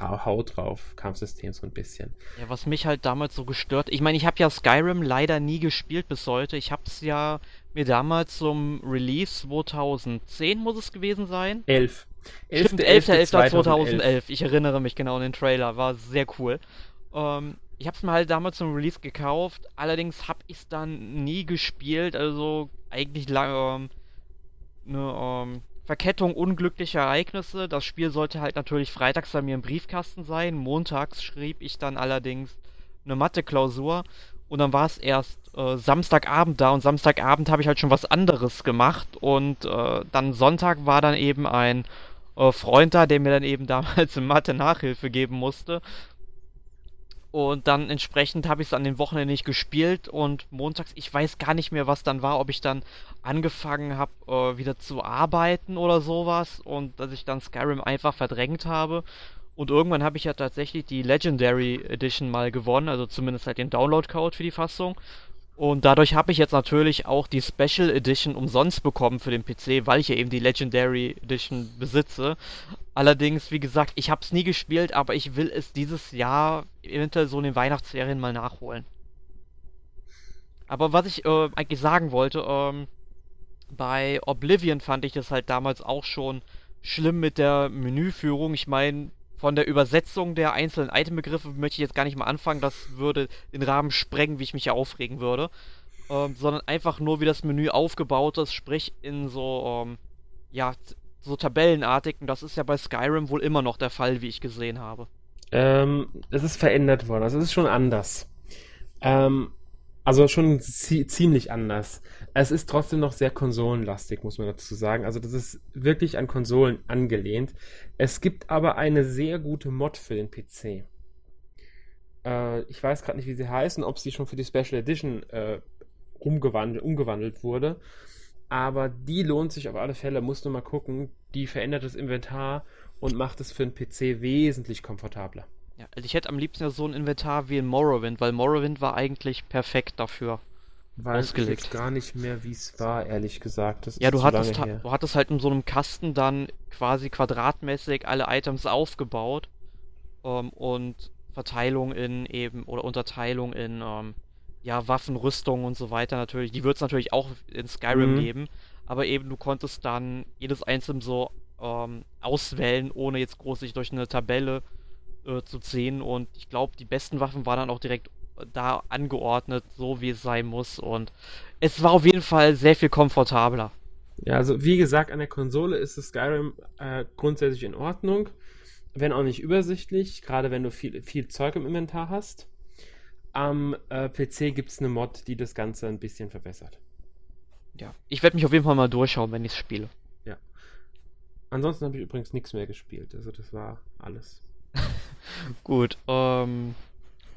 Haut drauf, Kampfsystem so ein bisschen. Ja, was mich halt damals so gestört, ich meine, ich habe ja Skyrim leider nie gespielt bis heute. Ich habe es ja mir damals zum Release 2010 muss es gewesen sein. 11. Stimmt, 11.11.2011. Ich erinnere mich genau an den Trailer. War sehr cool. Ähm, ich habe es mir halt damals zum Release gekauft. Allerdings habe ich es dann nie gespielt. Also eigentlich lange ähm, eine ähm, Verkettung unglücklicher Ereignisse. Das Spiel sollte halt natürlich freitags bei mir im Briefkasten sein. Montags schrieb ich dann allerdings eine Mathe-Klausur. Und dann war es erst äh, Samstagabend da und Samstagabend habe ich halt schon was anderes gemacht. Und äh, dann Sonntag war dann eben ein äh, Freund da, der mir dann eben damals in Mathe Nachhilfe geben musste. Und dann entsprechend habe ich es an den Wochenenden nicht gespielt und montags, ich weiß gar nicht mehr, was dann war, ob ich dann angefangen habe, äh, wieder zu arbeiten oder sowas und dass ich dann Skyrim einfach verdrängt habe. Und irgendwann habe ich ja tatsächlich die Legendary Edition mal gewonnen, also zumindest halt den Download-Code für die Fassung. Und dadurch habe ich jetzt natürlich auch die Special Edition umsonst bekommen für den PC, weil ich ja eben die Legendary Edition besitze. Allerdings, wie gesagt, ich habe es nie gespielt, aber ich will es dieses Jahr eventuell so in den Weihnachtsserien mal nachholen. Aber was ich äh, eigentlich sagen wollte, ähm, bei Oblivion fand ich das halt damals auch schon schlimm mit der Menüführung. Ich meine, von der Übersetzung der einzelnen Itembegriffe möchte ich jetzt gar nicht mal anfangen. Das würde den Rahmen sprengen, wie ich mich hier aufregen würde. ähm, sondern einfach nur, wie das Menü aufgebaut ist, sprich in so, ähm, ja, so tabellenartig. Und das ist ja bei Skyrim wohl immer noch der Fall, wie ich gesehen habe. Ähm, es ist verändert worden, also es ist schon anders. Ähm, also schon ziemlich anders. Es ist trotzdem noch sehr konsolenlastig, muss man dazu sagen. Also das ist wirklich an Konsolen angelehnt. Es gibt aber eine sehr gute Mod für den PC. Äh, ich weiß gerade nicht, wie sie heißen, ob sie schon für die Special Edition äh, umgewandelt, wurde. Aber die lohnt sich auf alle Fälle, musst du mal gucken. Die verändert das Inventar und macht es für den PC wesentlich komfortabler. Ja, also ich hätte am liebsten ja so ein Inventar wie in Morrowind, weil Morrowind war eigentlich perfekt dafür. Weiß ausgelegt. ich jetzt gar nicht mehr, wie es war, ehrlich gesagt. Das ja, du hattest, du hattest halt in so einem Kasten dann quasi quadratmäßig alle Items aufgebaut ähm, und Verteilung in eben oder Unterteilung in ähm, ja, Waffen, Rüstung und so weiter natürlich. Die wird es natürlich auch in Skyrim mhm. geben, aber eben du konntest dann jedes einzelne so ähm, auswählen, ohne jetzt groß sich durch eine Tabelle äh, zu ziehen. Und ich glaube, die besten Waffen waren dann auch direkt äh, da angeordnet, so wie es sein muss. Und es war auf jeden Fall sehr viel komfortabler. Ja, also wie gesagt, an der Konsole ist das Skyrim äh, grundsätzlich in Ordnung, wenn auch nicht übersichtlich, gerade wenn du viel, viel Zeug im Inventar hast. Am äh, PC gibt es eine Mod, die das Ganze ein bisschen verbessert. Ja, ich werde mich auf jeden Fall mal durchschauen, wenn ich es spiele. Ja. Ansonsten habe ich übrigens nichts mehr gespielt, also das war alles. Gut, ähm,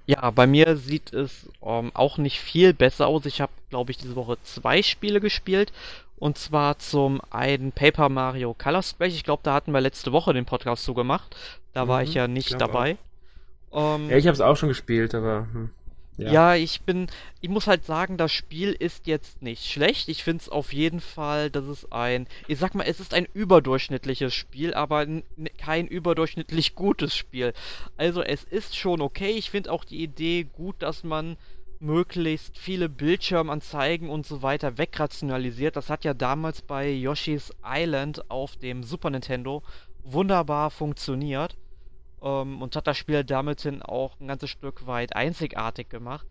ja, bei mir sieht es ähm, auch nicht viel besser aus. Ich habe, glaube ich, diese Woche zwei Spiele gespielt. Und zwar zum einen Paper Mario Color Splash. Ich glaube, da hatten wir letzte Woche den Podcast so gemacht. Da mhm, war ich ja nicht dabei. Ähm, ja, ich habe es auch schon gespielt, aber. Hm. Ja. ja. ich bin, ich muss halt sagen, das Spiel ist jetzt nicht schlecht. Ich finde es auf jeden Fall, dass es ein, ich sag mal, es ist ein überdurchschnittliches Spiel, aber kein überdurchschnittlich gutes Spiel. Also es ist schon okay. Ich finde auch die Idee gut, dass man möglichst viele Bildschirmanzeigen und so weiter wegrationalisiert. Das hat ja damals bei Yoshi's Island auf dem Super Nintendo wunderbar funktioniert ähm, und hat das Spiel damit hin auch ein ganzes Stück weit einzigartig gemacht.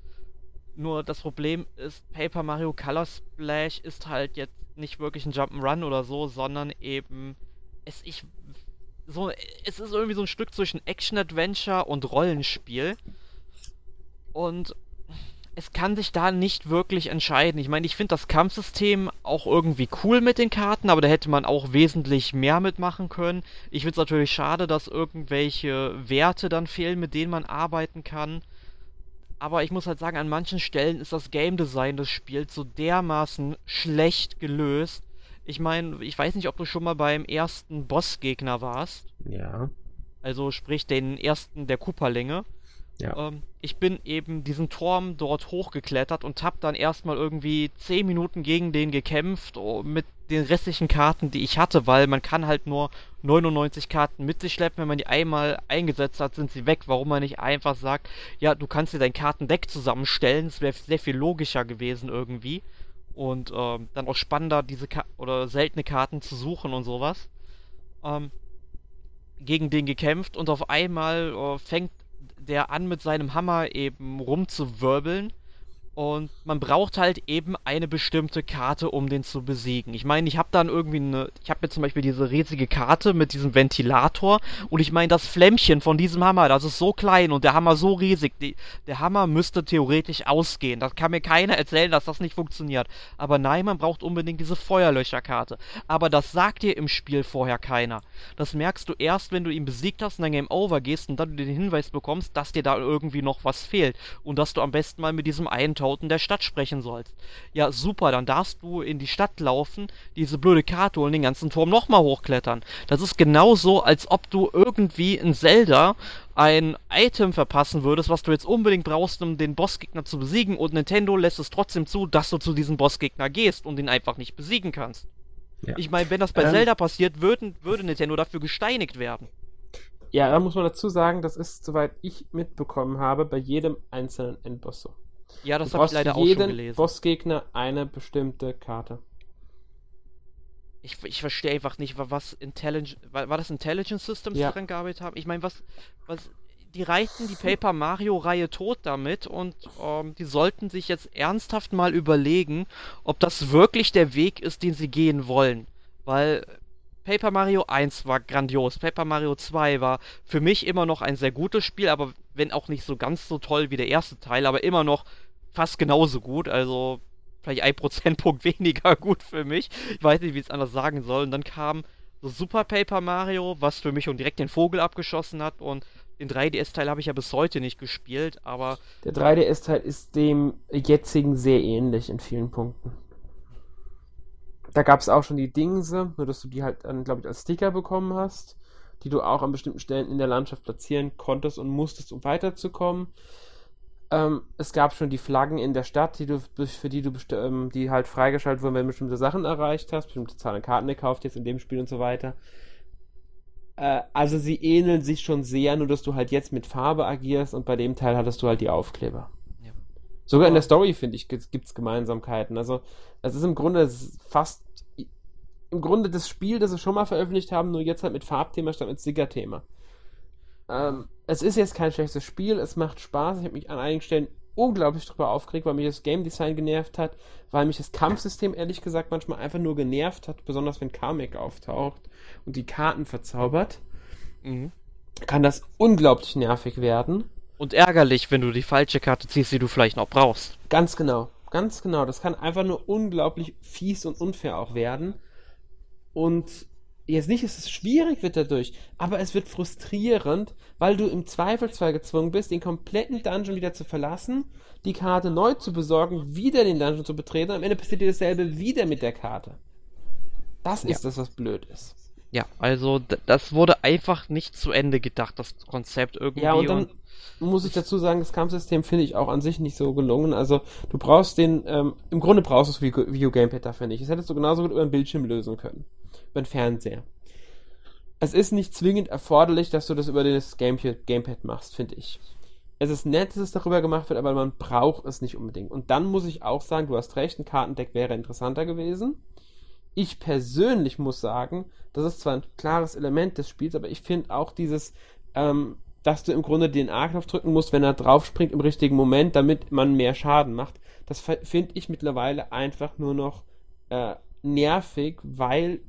Nur das Problem ist, Paper Mario Color Splash ist halt jetzt nicht wirklich ein Jump'n'Run oder so, sondern eben es ich so es ist irgendwie so ein Stück zwischen Action Adventure und Rollenspiel. Und es kann sich da nicht wirklich entscheiden. Ich meine, ich finde das Kampfsystem auch irgendwie cool mit den Karten, aber da hätte man auch wesentlich mehr mitmachen können. Ich finde es natürlich schade, dass irgendwelche Werte dann fehlen, mit denen man arbeiten kann. Aber ich muss halt sagen, an manchen Stellen ist das Game Design des Spiels so dermaßen schlecht gelöst. Ich meine, ich weiß nicht, ob du schon mal beim ersten Bossgegner warst. Ja. Also sprich den ersten der Cooperlinge. Ja. Ähm, ich bin eben diesen Turm dort hochgeklettert und hab dann erstmal irgendwie 10 Minuten gegen den gekämpft oh, mit den restlichen Karten, die ich hatte, weil man kann halt nur 99 Karten mit sich schleppen. Wenn man die einmal eingesetzt hat, sind sie weg. Warum man nicht einfach sagt, ja, du kannst dir dein Kartendeck zusammenstellen. Das wäre sehr viel logischer gewesen irgendwie. Und ähm, dann auch spannender, diese Ka oder seltene Karten zu suchen und sowas. Ähm, gegen den gekämpft und auf einmal äh, fängt der an mit seinem Hammer eben rumzuwirbeln und man braucht halt eben eine bestimmte Karte, um den zu besiegen. Ich meine, ich habe dann irgendwie eine. Ich habe mir zum Beispiel diese riesige Karte mit diesem Ventilator. Und ich meine, das Flämmchen von diesem Hammer, das ist so klein und der Hammer so riesig. Die, der Hammer müsste theoretisch ausgehen. Das kann mir keiner erzählen, dass das nicht funktioniert. Aber nein, man braucht unbedingt diese Feuerlöcherkarte. Aber das sagt dir im Spiel vorher keiner. Das merkst du erst, wenn du ihn besiegt hast und dann Game Over gehst und dann den Hinweis bekommst, dass dir da irgendwie noch was fehlt. Und dass du am besten mal mit diesem einen Untoten der Stadt sprechen sollst. Ja, super, dann darfst du in die Stadt laufen, diese blöde Karte und den ganzen Turm nochmal hochklettern. Das ist genauso, als ob du irgendwie in Zelda ein Item verpassen würdest, was du jetzt unbedingt brauchst, um den Bossgegner zu besiegen und Nintendo lässt es trotzdem zu, dass du zu diesem Bossgegner gehst und ihn einfach nicht besiegen kannst. Ja. Ich meine, wenn das bei ähm, Zelda passiert, würden, würde Nintendo dafür gesteinigt werden. Ja, da muss man dazu sagen, das ist, soweit ich mitbekommen habe, bei jedem einzelnen Endboss so. Ja, das habe ich leider auch schon gelesen. Bossgegner eine bestimmte Karte. Ich, ich verstehe einfach nicht, was Intelligence, war, war das Intelligence Systems, ja. die dran gearbeitet haben? Ich meine, was, was, die reiten die Paper Mario-Reihe tot damit und ähm, die sollten sich jetzt ernsthaft mal überlegen, ob das wirklich der Weg ist, den sie gehen wollen. Weil Paper Mario 1 war grandios, Paper Mario 2 war für mich immer noch ein sehr gutes Spiel, aber wenn auch nicht so ganz so toll wie der erste Teil, aber immer noch fast genauso gut, also vielleicht ein Prozentpunkt weniger gut für mich. Ich weiß nicht, wie ich es anders sagen soll. Und dann kam so Super Paper Mario, was für mich schon direkt den Vogel abgeschossen hat und den 3DS-Teil habe ich ja bis heute nicht gespielt, aber. Der 3DS-Teil ist dem jetzigen sehr ähnlich in vielen Punkten. Da gab es auch schon die Dingse, nur dass du die halt dann, glaube ich, als Sticker bekommen hast, die du auch an bestimmten Stellen in der Landschaft platzieren konntest und musstest, um weiterzukommen. Ähm, es gab schon die Flaggen in der Stadt, die du, für die du ähm, die halt freigeschaltet wurden, wenn du bestimmte Sachen erreicht hast, bestimmte Zahlen Karten gekauft jetzt in dem Spiel und so weiter. Äh, also sie ähneln sich schon sehr, nur dass du halt jetzt mit Farbe agierst und bei dem Teil hattest du halt die Aufkleber. Ja. Sogar in der Story, finde ich, gibt es Gemeinsamkeiten. Also es ist im Grunde fast im Grunde das Spiel, das sie schon mal veröffentlicht haben, nur jetzt halt mit Farbthema statt mit Sigger-Thema. Ähm, es ist jetzt kein schlechtes Spiel, es macht Spaß. Ich habe mich an einigen Stellen unglaublich drüber aufgeregt, weil mich das Game Design genervt hat, weil mich das Kampfsystem ehrlich gesagt manchmal einfach nur genervt hat, besonders wenn Kamek auftaucht und die Karten verzaubert. Mhm. Kann das unglaublich nervig werden. Und ärgerlich, wenn du die falsche Karte ziehst, die du vielleicht noch brauchst. Ganz genau, ganz genau. Das kann einfach nur unglaublich fies und unfair auch werden. Und jetzt nicht, dass es schwierig wird dadurch, aber es wird frustrierend, weil du im Zweifelsfall gezwungen bist, den kompletten Dungeon wieder zu verlassen, die Karte neu zu besorgen, wieder den Dungeon zu betreten und am Ende passiert dir dasselbe wieder mit der Karte. Das ist ja. das, was blöd ist. Ja, also das wurde einfach nicht zu Ende gedacht, das Konzept irgendwie. Ja, und dann und muss ich dazu sagen, das Kampfsystem finde ich auch an sich nicht so gelungen. Also du brauchst den, ähm, im Grunde brauchst du das View Gamepad dafür nicht. Das hättest du genauso gut über einen Bildschirm lösen können über den Fernseher. Es ist nicht zwingend erforderlich, dass du das über das Gamepad, Gamepad machst, finde ich. Es ist nett, dass es darüber gemacht wird, aber man braucht es nicht unbedingt. Und dann muss ich auch sagen, du hast recht, ein Kartendeck wäre interessanter gewesen. Ich persönlich muss sagen, das ist zwar ein klares Element des Spiels, aber ich finde auch dieses, ähm, dass du im Grunde den A-Knopf drücken musst, wenn er draufspringt im richtigen Moment, damit man mehr Schaden macht. Das finde ich mittlerweile einfach nur noch äh, nervig, weil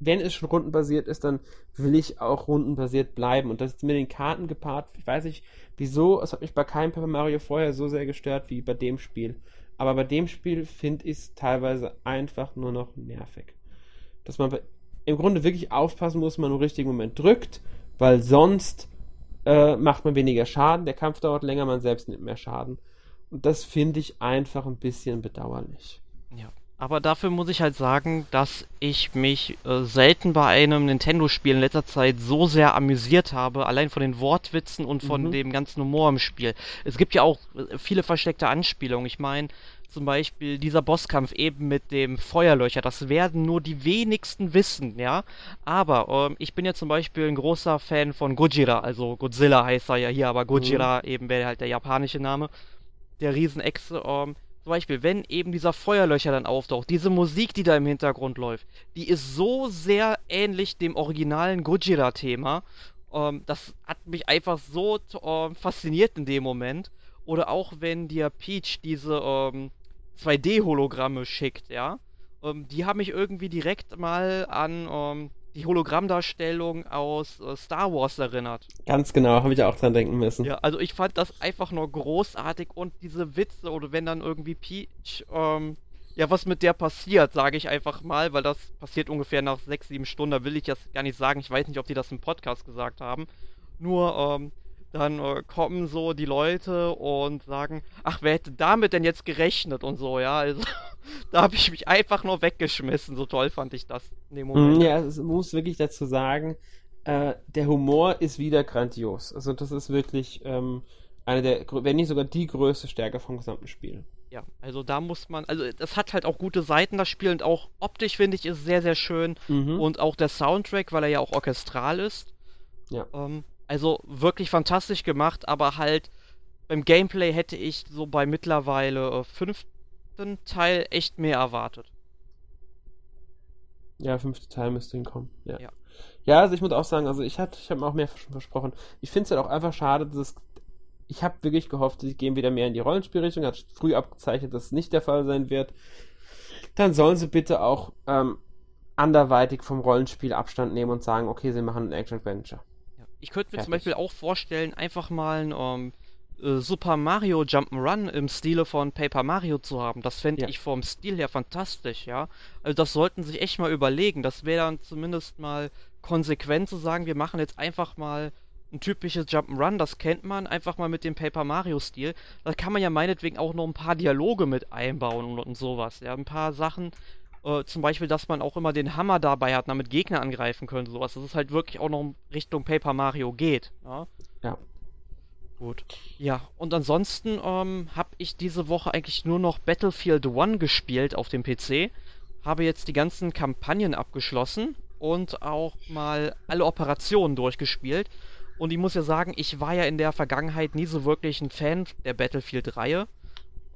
wenn es schon rundenbasiert ist, dann will ich auch rundenbasiert bleiben. Und das ist mit den Karten gepaart. Ich weiß nicht, wieso. Es hat mich bei keinem Paper Mario vorher so sehr gestört wie bei dem Spiel. Aber bei dem Spiel finde ich es teilweise einfach nur noch nervig. Dass man im Grunde wirklich aufpassen muss, man im richtigen Moment drückt, weil sonst äh, macht man weniger Schaden. Der Kampf dauert länger, man selbst nimmt mehr Schaden. Und das finde ich einfach ein bisschen bedauerlich. Ja. Aber dafür muss ich halt sagen, dass ich mich äh, selten bei einem Nintendo-Spiel in letzter Zeit so sehr amüsiert habe, allein von den Wortwitzen und von mhm. dem ganzen Humor im Spiel. Es gibt ja auch äh, viele versteckte Anspielungen. Ich meine, zum Beispiel dieser Bosskampf eben mit dem Feuerlöcher, das werden nur die wenigsten wissen, ja. Aber ähm, ich bin ja zum Beispiel ein großer Fan von Gojira, also Godzilla heißt er ja hier, aber Gojira mhm. eben wäre halt der japanische Name. Der Riesenechse, ähm, zum Beispiel, wenn eben dieser Feuerlöcher dann auftaucht, diese Musik, die da im Hintergrund läuft, die ist so sehr ähnlich dem originalen Gojira-Thema. Ähm, das hat mich einfach so ähm, fasziniert in dem Moment. Oder auch wenn dir Peach diese ähm, 2D-Hologramme schickt, ja. Ähm, die haben mich irgendwie direkt mal an ähm, die Hologrammdarstellung aus äh, Star Wars erinnert. Ganz genau, habe ich auch dran denken müssen. Ja, also ich fand das einfach nur großartig und diese Witze oder wenn dann irgendwie Peach, ähm, ja, was mit der passiert, sage ich einfach mal, weil das passiert ungefähr nach sechs, sieben Stunden, da will ich das gar nicht sagen. Ich weiß nicht, ob die das im Podcast gesagt haben. Nur, ähm, dann äh, kommen so die Leute und sagen, ach, wer hätte damit denn jetzt gerechnet und so, ja. Also, da habe ich mich einfach nur weggeschmissen. So toll fand ich das in dem Moment. Ja, es muss wirklich dazu sagen, äh, der Humor ist wieder grandios. Also das ist wirklich ähm, eine der, wenn nicht sogar die größte Stärke vom gesamten Spiel. Ja, also da muss man, also das hat halt auch gute Seiten, das Spiel und auch optisch finde ich ist sehr, sehr schön mhm. und auch der Soundtrack, weil er ja auch orchestral ist. Ja. Ähm, also wirklich fantastisch gemacht, aber halt beim Gameplay hätte ich so bei mittlerweile äh, fünften Teil echt mehr erwartet. Ja, fünfte Teil müsste hinkommen. Ja. ja. Ja, also ich muss auch sagen, also ich hatte, ich habe mir auch mehr schon versprochen. Ich finde es halt auch einfach schade, dass es, ich habe wirklich gehofft, sie gehen wieder mehr in die Rollenspielrichtung. Hat früh abgezeichnet, dass es nicht der Fall sein wird. Dann sollen sie bitte auch ähm, anderweitig vom Rollenspiel Abstand nehmen und sagen, okay, sie machen ein Action Adventure. Ich könnte mir Fertig. zum Beispiel auch vorstellen, einfach mal ein um, ähm, äh, Super Mario Jump'n'Run im Stile von Paper Mario zu haben. Das fände ja. ich vom Stil her fantastisch, ja. Also das sollten sich echt mal überlegen. Das wäre dann zumindest mal konsequent zu sagen, wir machen jetzt einfach mal ein typisches Jump'n'Run, das kennt man, einfach mal mit dem Paper Mario-Stil. Da kann man ja meinetwegen auch noch ein paar Dialoge mit einbauen und, und sowas. Ja, ein paar Sachen, äh, zum Beispiel, dass man auch immer den Hammer dabei hat, damit Gegner angreifen könnte, sowas. Dass es halt wirklich auch noch Richtung Paper Mario geht. Ja. ja. Gut. Ja, und ansonsten ähm, habe ich diese Woche eigentlich nur noch Battlefield 1 gespielt auf dem PC. Habe jetzt die ganzen Kampagnen abgeschlossen und auch mal alle Operationen durchgespielt. Und ich muss ja sagen, ich war ja in der Vergangenheit nie so wirklich ein Fan der Battlefield-Reihe.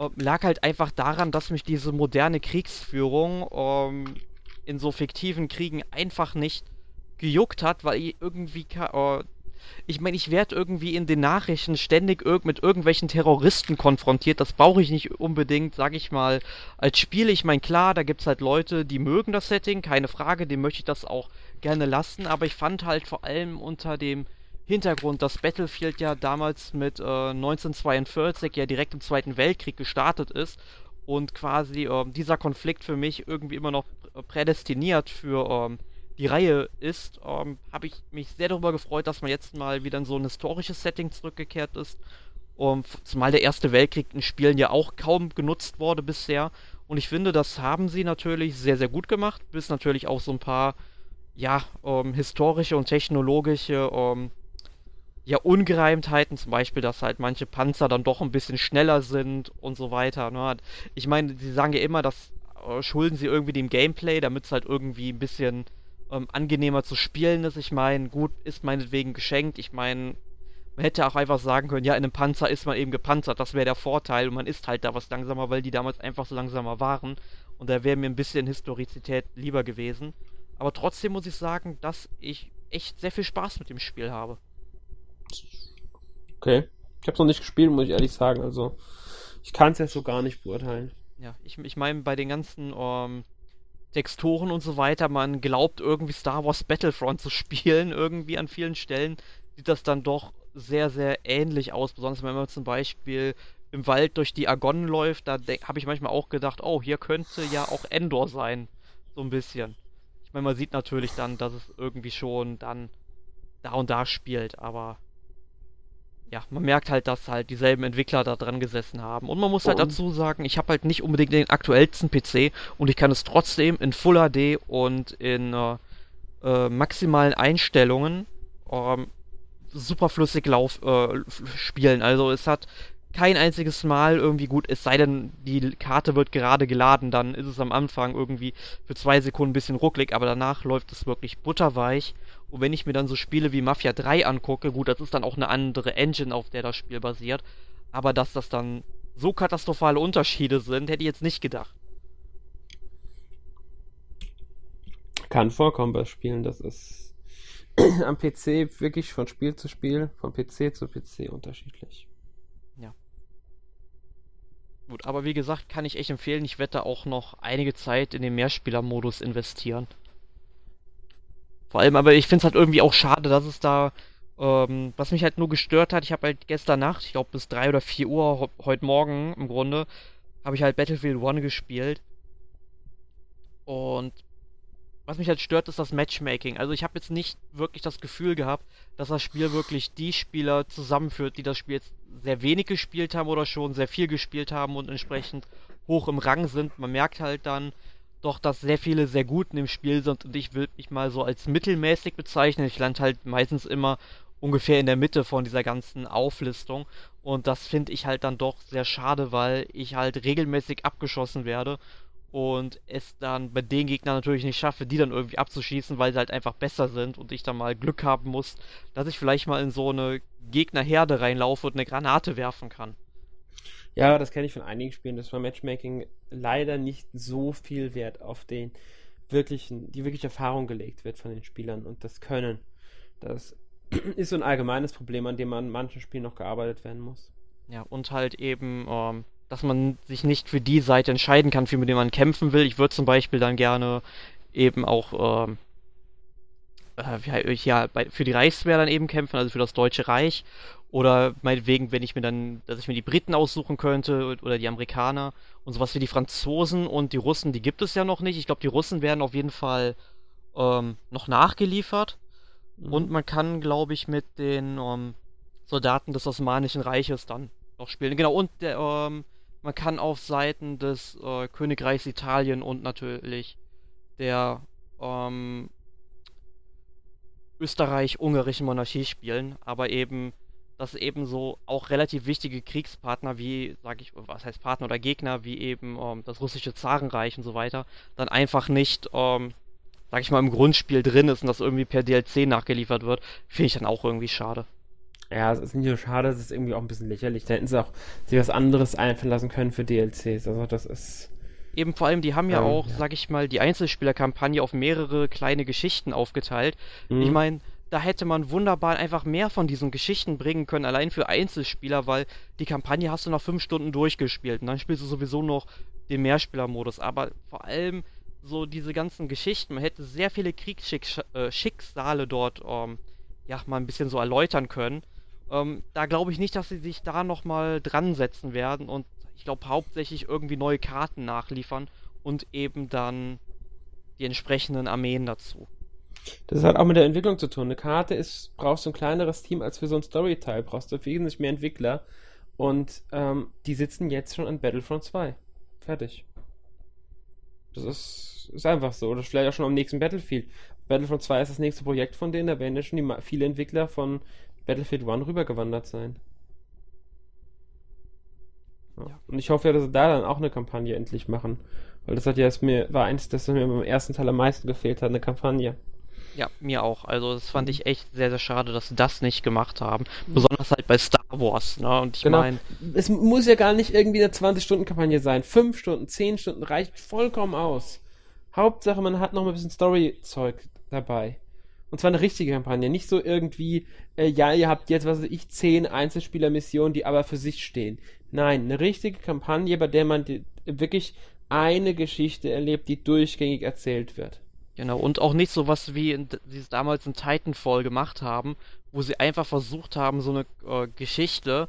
Ähm, lag halt einfach daran, dass mich diese moderne Kriegsführung ähm, in so fiktiven Kriegen einfach nicht gejuckt hat, weil ich irgendwie. Äh, ich meine, ich werde irgendwie in den Nachrichten ständig irg mit irgendwelchen Terroristen konfrontiert. Das brauche ich nicht unbedingt, sag ich mal, als Spiel. Ich meine, klar, da gibt es halt Leute, die mögen das Setting, keine Frage, dem möchte ich das auch gerne lassen. Aber ich fand halt vor allem unter dem Hintergrund, dass Battlefield ja damals mit äh, 1942 ja direkt im Zweiten Weltkrieg gestartet ist und quasi äh, dieser Konflikt für mich irgendwie immer noch prädestiniert für ähm, die Reihe ist, ähm, habe ich mich sehr darüber gefreut, dass man jetzt mal wieder in so ein historisches Setting zurückgekehrt ist. Um, zumal der Erste Weltkrieg in Spielen ja auch kaum genutzt wurde bisher. Und ich finde, das haben sie natürlich sehr, sehr gut gemacht, bis natürlich auch so ein paar, ja, ähm, historische und technologische ähm, ja, Ungereimtheiten, zum Beispiel, dass halt manche Panzer dann doch ein bisschen schneller sind und so weiter. Ne? Ich meine, sie sagen ja immer, das äh, schulden sie irgendwie dem Gameplay, damit es halt irgendwie ein bisschen ähm, angenehmer zu spielen ist. Ich meine, gut, ist meinetwegen geschenkt. Ich meine, man hätte auch einfach sagen können, ja, in einem Panzer ist man eben gepanzert, das wäre der Vorteil und man ist halt da was langsamer, weil die damals einfach so langsamer waren und da wäre mir ein bisschen Historizität lieber gewesen. Aber trotzdem muss ich sagen, dass ich echt sehr viel Spaß mit dem Spiel habe. Okay. Ich habe es noch nicht gespielt, muss ich ehrlich sagen. Also, ich kann es jetzt so gar nicht beurteilen. Ja, ich, ich meine, bei den ganzen ähm, Texturen und so weiter, man glaubt irgendwie Star Wars Battlefront zu spielen, irgendwie an vielen Stellen sieht das dann doch sehr, sehr ähnlich aus. Besonders wenn man zum Beispiel im Wald durch die Argonnen läuft, da habe ich manchmal auch gedacht, oh, hier könnte ja auch Endor sein. So ein bisschen. Ich meine, man sieht natürlich dann, dass es irgendwie schon dann da und da spielt, aber ja, man merkt halt, dass halt dieselben Entwickler da dran gesessen haben. Und man muss halt dazu sagen, ich habe halt nicht unbedingt den aktuellsten PC und ich kann es trotzdem in Full HD und in äh, äh, maximalen Einstellungen ähm, super flüssig lauf, äh, spielen. Also es hat kein einziges Mal irgendwie gut, es sei denn, die Karte wird gerade geladen, dann ist es am Anfang irgendwie für zwei Sekunden ein bisschen rucklig, aber danach läuft es wirklich butterweich und wenn ich mir dann so Spiele wie Mafia 3 angucke, gut, das ist dann auch eine andere Engine, auf der das Spiel basiert. Aber dass das dann so katastrophale Unterschiede sind, hätte ich jetzt nicht gedacht. Kann vorkommen bei Spielen, das ist am PC wirklich von Spiel zu Spiel, von PC zu PC unterschiedlich. Ja. Gut, aber wie gesagt, kann ich echt empfehlen, ich werde da auch noch einige Zeit in den Mehrspieler-Modus investieren. Vor allem, aber ich finde es halt irgendwie auch schade, dass es da, ähm, was mich halt nur gestört hat, ich habe halt gestern Nacht, ich glaube bis 3 oder 4 Uhr, heute Morgen im Grunde, habe ich halt Battlefield 1 gespielt. Und was mich halt stört, ist das Matchmaking. Also ich habe jetzt nicht wirklich das Gefühl gehabt, dass das Spiel wirklich die Spieler zusammenführt, die das Spiel jetzt sehr wenig gespielt haben oder schon sehr viel gespielt haben und entsprechend hoch im Rang sind. Man merkt halt dann, doch, dass sehr viele sehr gut in dem Spiel sind und ich würde mich mal so als mittelmäßig bezeichnen. Ich lande halt meistens immer ungefähr in der Mitte von dieser ganzen Auflistung und das finde ich halt dann doch sehr schade, weil ich halt regelmäßig abgeschossen werde und es dann bei den Gegnern natürlich nicht schaffe, die dann irgendwie abzuschießen, weil sie halt einfach besser sind und ich dann mal Glück haben muss, dass ich vielleicht mal in so eine Gegnerherde reinlaufe und eine Granate werfen kann. Ja, das kenne ich von einigen Spielen, dass beim Matchmaking leider nicht so viel Wert auf den wirklich, die wirklich Erfahrung gelegt wird von den Spielern und das Können. Das ist so ein allgemeines Problem, an dem man in manchen Spielen noch gearbeitet werden muss. Ja, und halt eben, ähm, dass man sich nicht für die Seite entscheiden kann, für die man kämpfen will. Ich würde zum Beispiel dann gerne eben auch ähm, äh, ja, bei, für die Reichswehr dann eben kämpfen, also für das Deutsche Reich. Oder meinetwegen, wenn ich mir dann, dass ich mir die Briten aussuchen könnte oder die Amerikaner und sowas wie die Franzosen und die Russen, die gibt es ja noch nicht. Ich glaube, die Russen werden auf jeden Fall ähm, noch nachgeliefert. Mhm. Und man kann, glaube ich, mit den ähm, Soldaten des Osmanischen Reiches dann noch spielen. Genau, und der, ähm, man kann auf Seiten des äh, Königreichs Italien und natürlich der ähm, österreich-ungarischen Monarchie spielen, aber eben, dass eben so auch relativ wichtige Kriegspartner wie, sag ich, was heißt Partner oder Gegner, wie eben ähm, das russische Zarenreich und so weiter, dann einfach nicht, ähm, sag ich mal, im Grundspiel drin ist und das irgendwie per DLC nachgeliefert wird, finde ich dann auch irgendwie schade. Ja, es ist nicht nur schade, es ist irgendwie auch ein bisschen lächerlich. Da hätten sie auch sich was anderes einfallen lassen können für DLCs. Also das ist eben vor allem, die haben ja ähm, auch, ja. sag ich mal, die Einzelspielerkampagne auf mehrere kleine Geschichten aufgeteilt. Mhm. Ich meine, da hätte man wunderbar einfach mehr von diesen Geschichten bringen können, allein für Einzelspieler, weil die Kampagne hast du nach fünf Stunden durchgespielt und dann spielst du sowieso noch den Mehrspielermodus. Aber vor allem so diese ganzen Geschichten, man hätte sehr viele Kriegsschicksale dort ähm, ja mal ein bisschen so erläutern können. Ähm, da glaube ich nicht, dass sie sich da nochmal dran setzen werden und ich glaube, hauptsächlich irgendwie neue Karten nachliefern und eben dann die entsprechenden Armeen dazu. Das hat auch mit der Entwicklung zu tun. Eine Karte ist, brauchst du ein kleineres Team als für so ein Storyteil, brauchst du wesentlich mehr Entwickler. Und ähm, die sitzen jetzt schon an Battlefront 2. Fertig. Das ist, ist einfach so. Oder vielleicht auch schon am nächsten Battlefield. Battlefront 2 ist das nächste Projekt von denen, da werden ja schon die, viele Entwickler von Battlefield 1 rübergewandert sein. Ja. Und ich hoffe ja, dass sie da dann auch eine Kampagne endlich machen. Weil das hat ja es mir, war eins, das mir beim ersten Teil am meisten gefehlt hat, eine Kampagne. Ja, mir auch. Also das fand mhm. ich echt sehr, sehr schade, dass sie das nicht gemacht haben. Besonders halt bei Star Wars, ne? Und ich genau. meine. Es muss ja gar nicht irgendwie eine 20-Stunden-Kampagne sein. Fünf Stunden, zehn Stunden reicht vollkommen aus. Hauptsache, man hat noch ein bisschen Story-Zeug dabei. Und zwar eine richtige Kampagne, nicht so irgendwie, äh, ja, ihr habt jetzt, was weiß ich, zehn Einzelspieler-Missionen, die aber für sich stehen. Nein, eine richtige Kampagne, bei der man die, wirklich eine Geschichte erlebt, die durchgängig erzählt wird. Genau, und auch nicht so was wie sie es damals in Titanfall gemacht haben, wo sie einfach versucht haben, so eine äh, Geschichte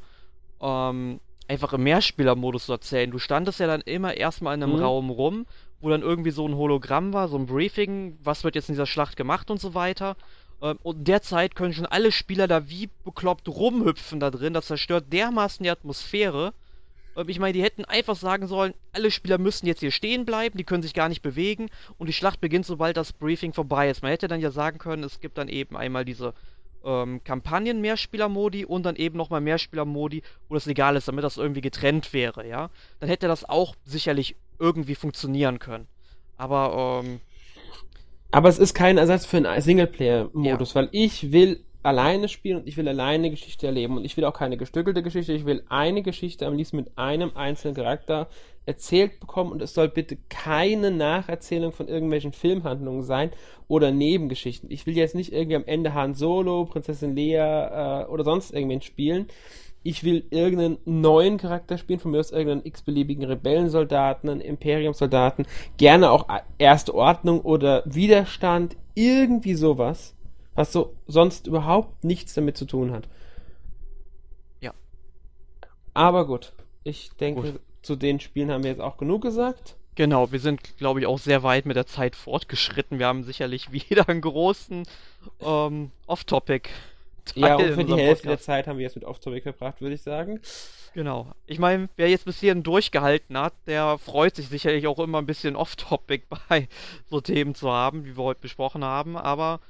ähm, einfach im Mehrspielermodus zu erzählen. Du standest ja dann immer erstmal in einem mhm. Raum rum, wo dann irgendwie so ein Hologramm war, so ein Briefing, was wird jetzt in dieser Schlacht gemacht und so weiter. Ähm, und derzeit können schon alle Spieler da wie bekloppt rumhüpfen da drin. Das zerstört dermaßen die Atmosphäre. Ähm, ich meine, die hätten einfach sagen sollen, alle Spieler müssen jetzt hier stehen bleiben, die können sich gar nicht bewegen und die Schlacht beginnt, sobald das Briefing vorbei ist. Man hätte dann ja sagen können, es gibt dann eben einmal diese ähm, Kampagnen Mehrspieler-Modi und dann eben nochmal Mehrspieler-Modi, wo das legal ist, damit das irgendwie getrennt wäre, ja. Dann hätte das auch sicherlich irgendwie funktionieren können. Aber ähm, aber es ist kein Ersatz für einen Singleplayer-Modus, ja. weil ich will alleine spielen und ich will alleine Geschichte erleben und ich will auch keine gestückelte Geschichte, ich will eine Geschichte am liebsten mit einem einzelnen Charakter erzählt bekommen und es soll bitte keine Nacherzählung von irgendwelchen Filmhandlungen sein oder Nebengeschichten. Ich will jetzt nicht irgendwie am Ende Han Solo, Prinzessin Lea äh, oder sonst irgendwen spielen. Ich will irgendeinen neuen Charakter spielen, von mir aus irgendeinen x-beliebigen Rebellensoldaten, einen Imperiumsoldaten, gerne auch Erste Ordnung oder Widerstand, irgendwie sowas, was so sonst überhaupt nichts damit zu tun hat. Ja. Aber gut, ich denke, gut. zu den Spielen haben wir jetzt auch genug gesagt. Genau, wir sind, glaube ich, auch sehr weit mit der Zeit fortgeschritten. Wir haben sicherlich wieder einen großen ähm, Off-Topic ja, und für die Hälfte Podcast. der Zeit haben wir jetzt mit Off-Topic verbracht, würde ich sagen. Genau. Ich meine, wer jetzt bis hierhin durchgehalten hat, der freut sich sicherlich auch immer ein bisschen Off-Topic bei so Themen zu haben, wie wir heute besprochen haben. Aber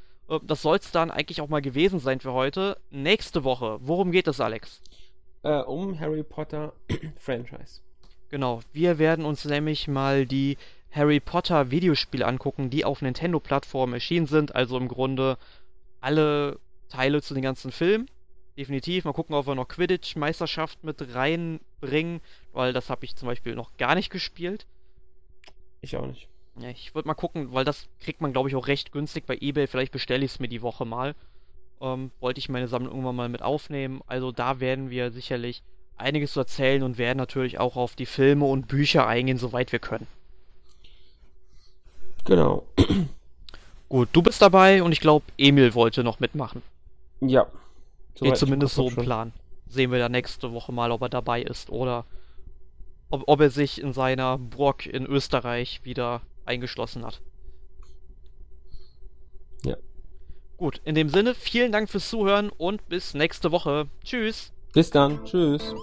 das soll es dann eigentlich auch mal gewesen sein für heute. Nächste Woche, worum geht es, Alex? Äh, um Harry Potter Franchise. Genau. Wir werden uns nämlich mal die Harry Potter Videospiele angucken, die auf Nintendo-Plattformen erschienen sind. Also im Grunde alle Teile zu den ganzen Filmen. Definitiv. Mal gucken, ob wir noch Quidditch-Meisterschaft mit reinbringen, weil das habe ich zum Beispiel noch gar nicht gespielt. Ich auch nicht. Ja, ich würde mal gucken, weil das kriegt man, glaube ich, auch recht günstig bei eBay. Vielleicht bestelle ich es mir die Woche mal. Ähm, wollte ich meine Sammlung irgendwann mal mit aufnehmen. Also da werden wir sicherlich einiges zu erzählen und werden natürlich auch auf die Filme und Bücher eingehen, soweit wir können. Genau. Gut, du bist dabei und ich glaube, Emil wollte noch mitmachen. Ja. Geht zumindest so im Plan. Sehen wir da nächste Woche mal, ob er dabei ist oder ob, ob er sich in seiner Burg in Österreich wieder eingeschlossen hat. Ja. Gut, in dem Sinne, vielen Dank fürs Zuhören und bis nächste Woche. Tschüss. Bis dann. Tschüss.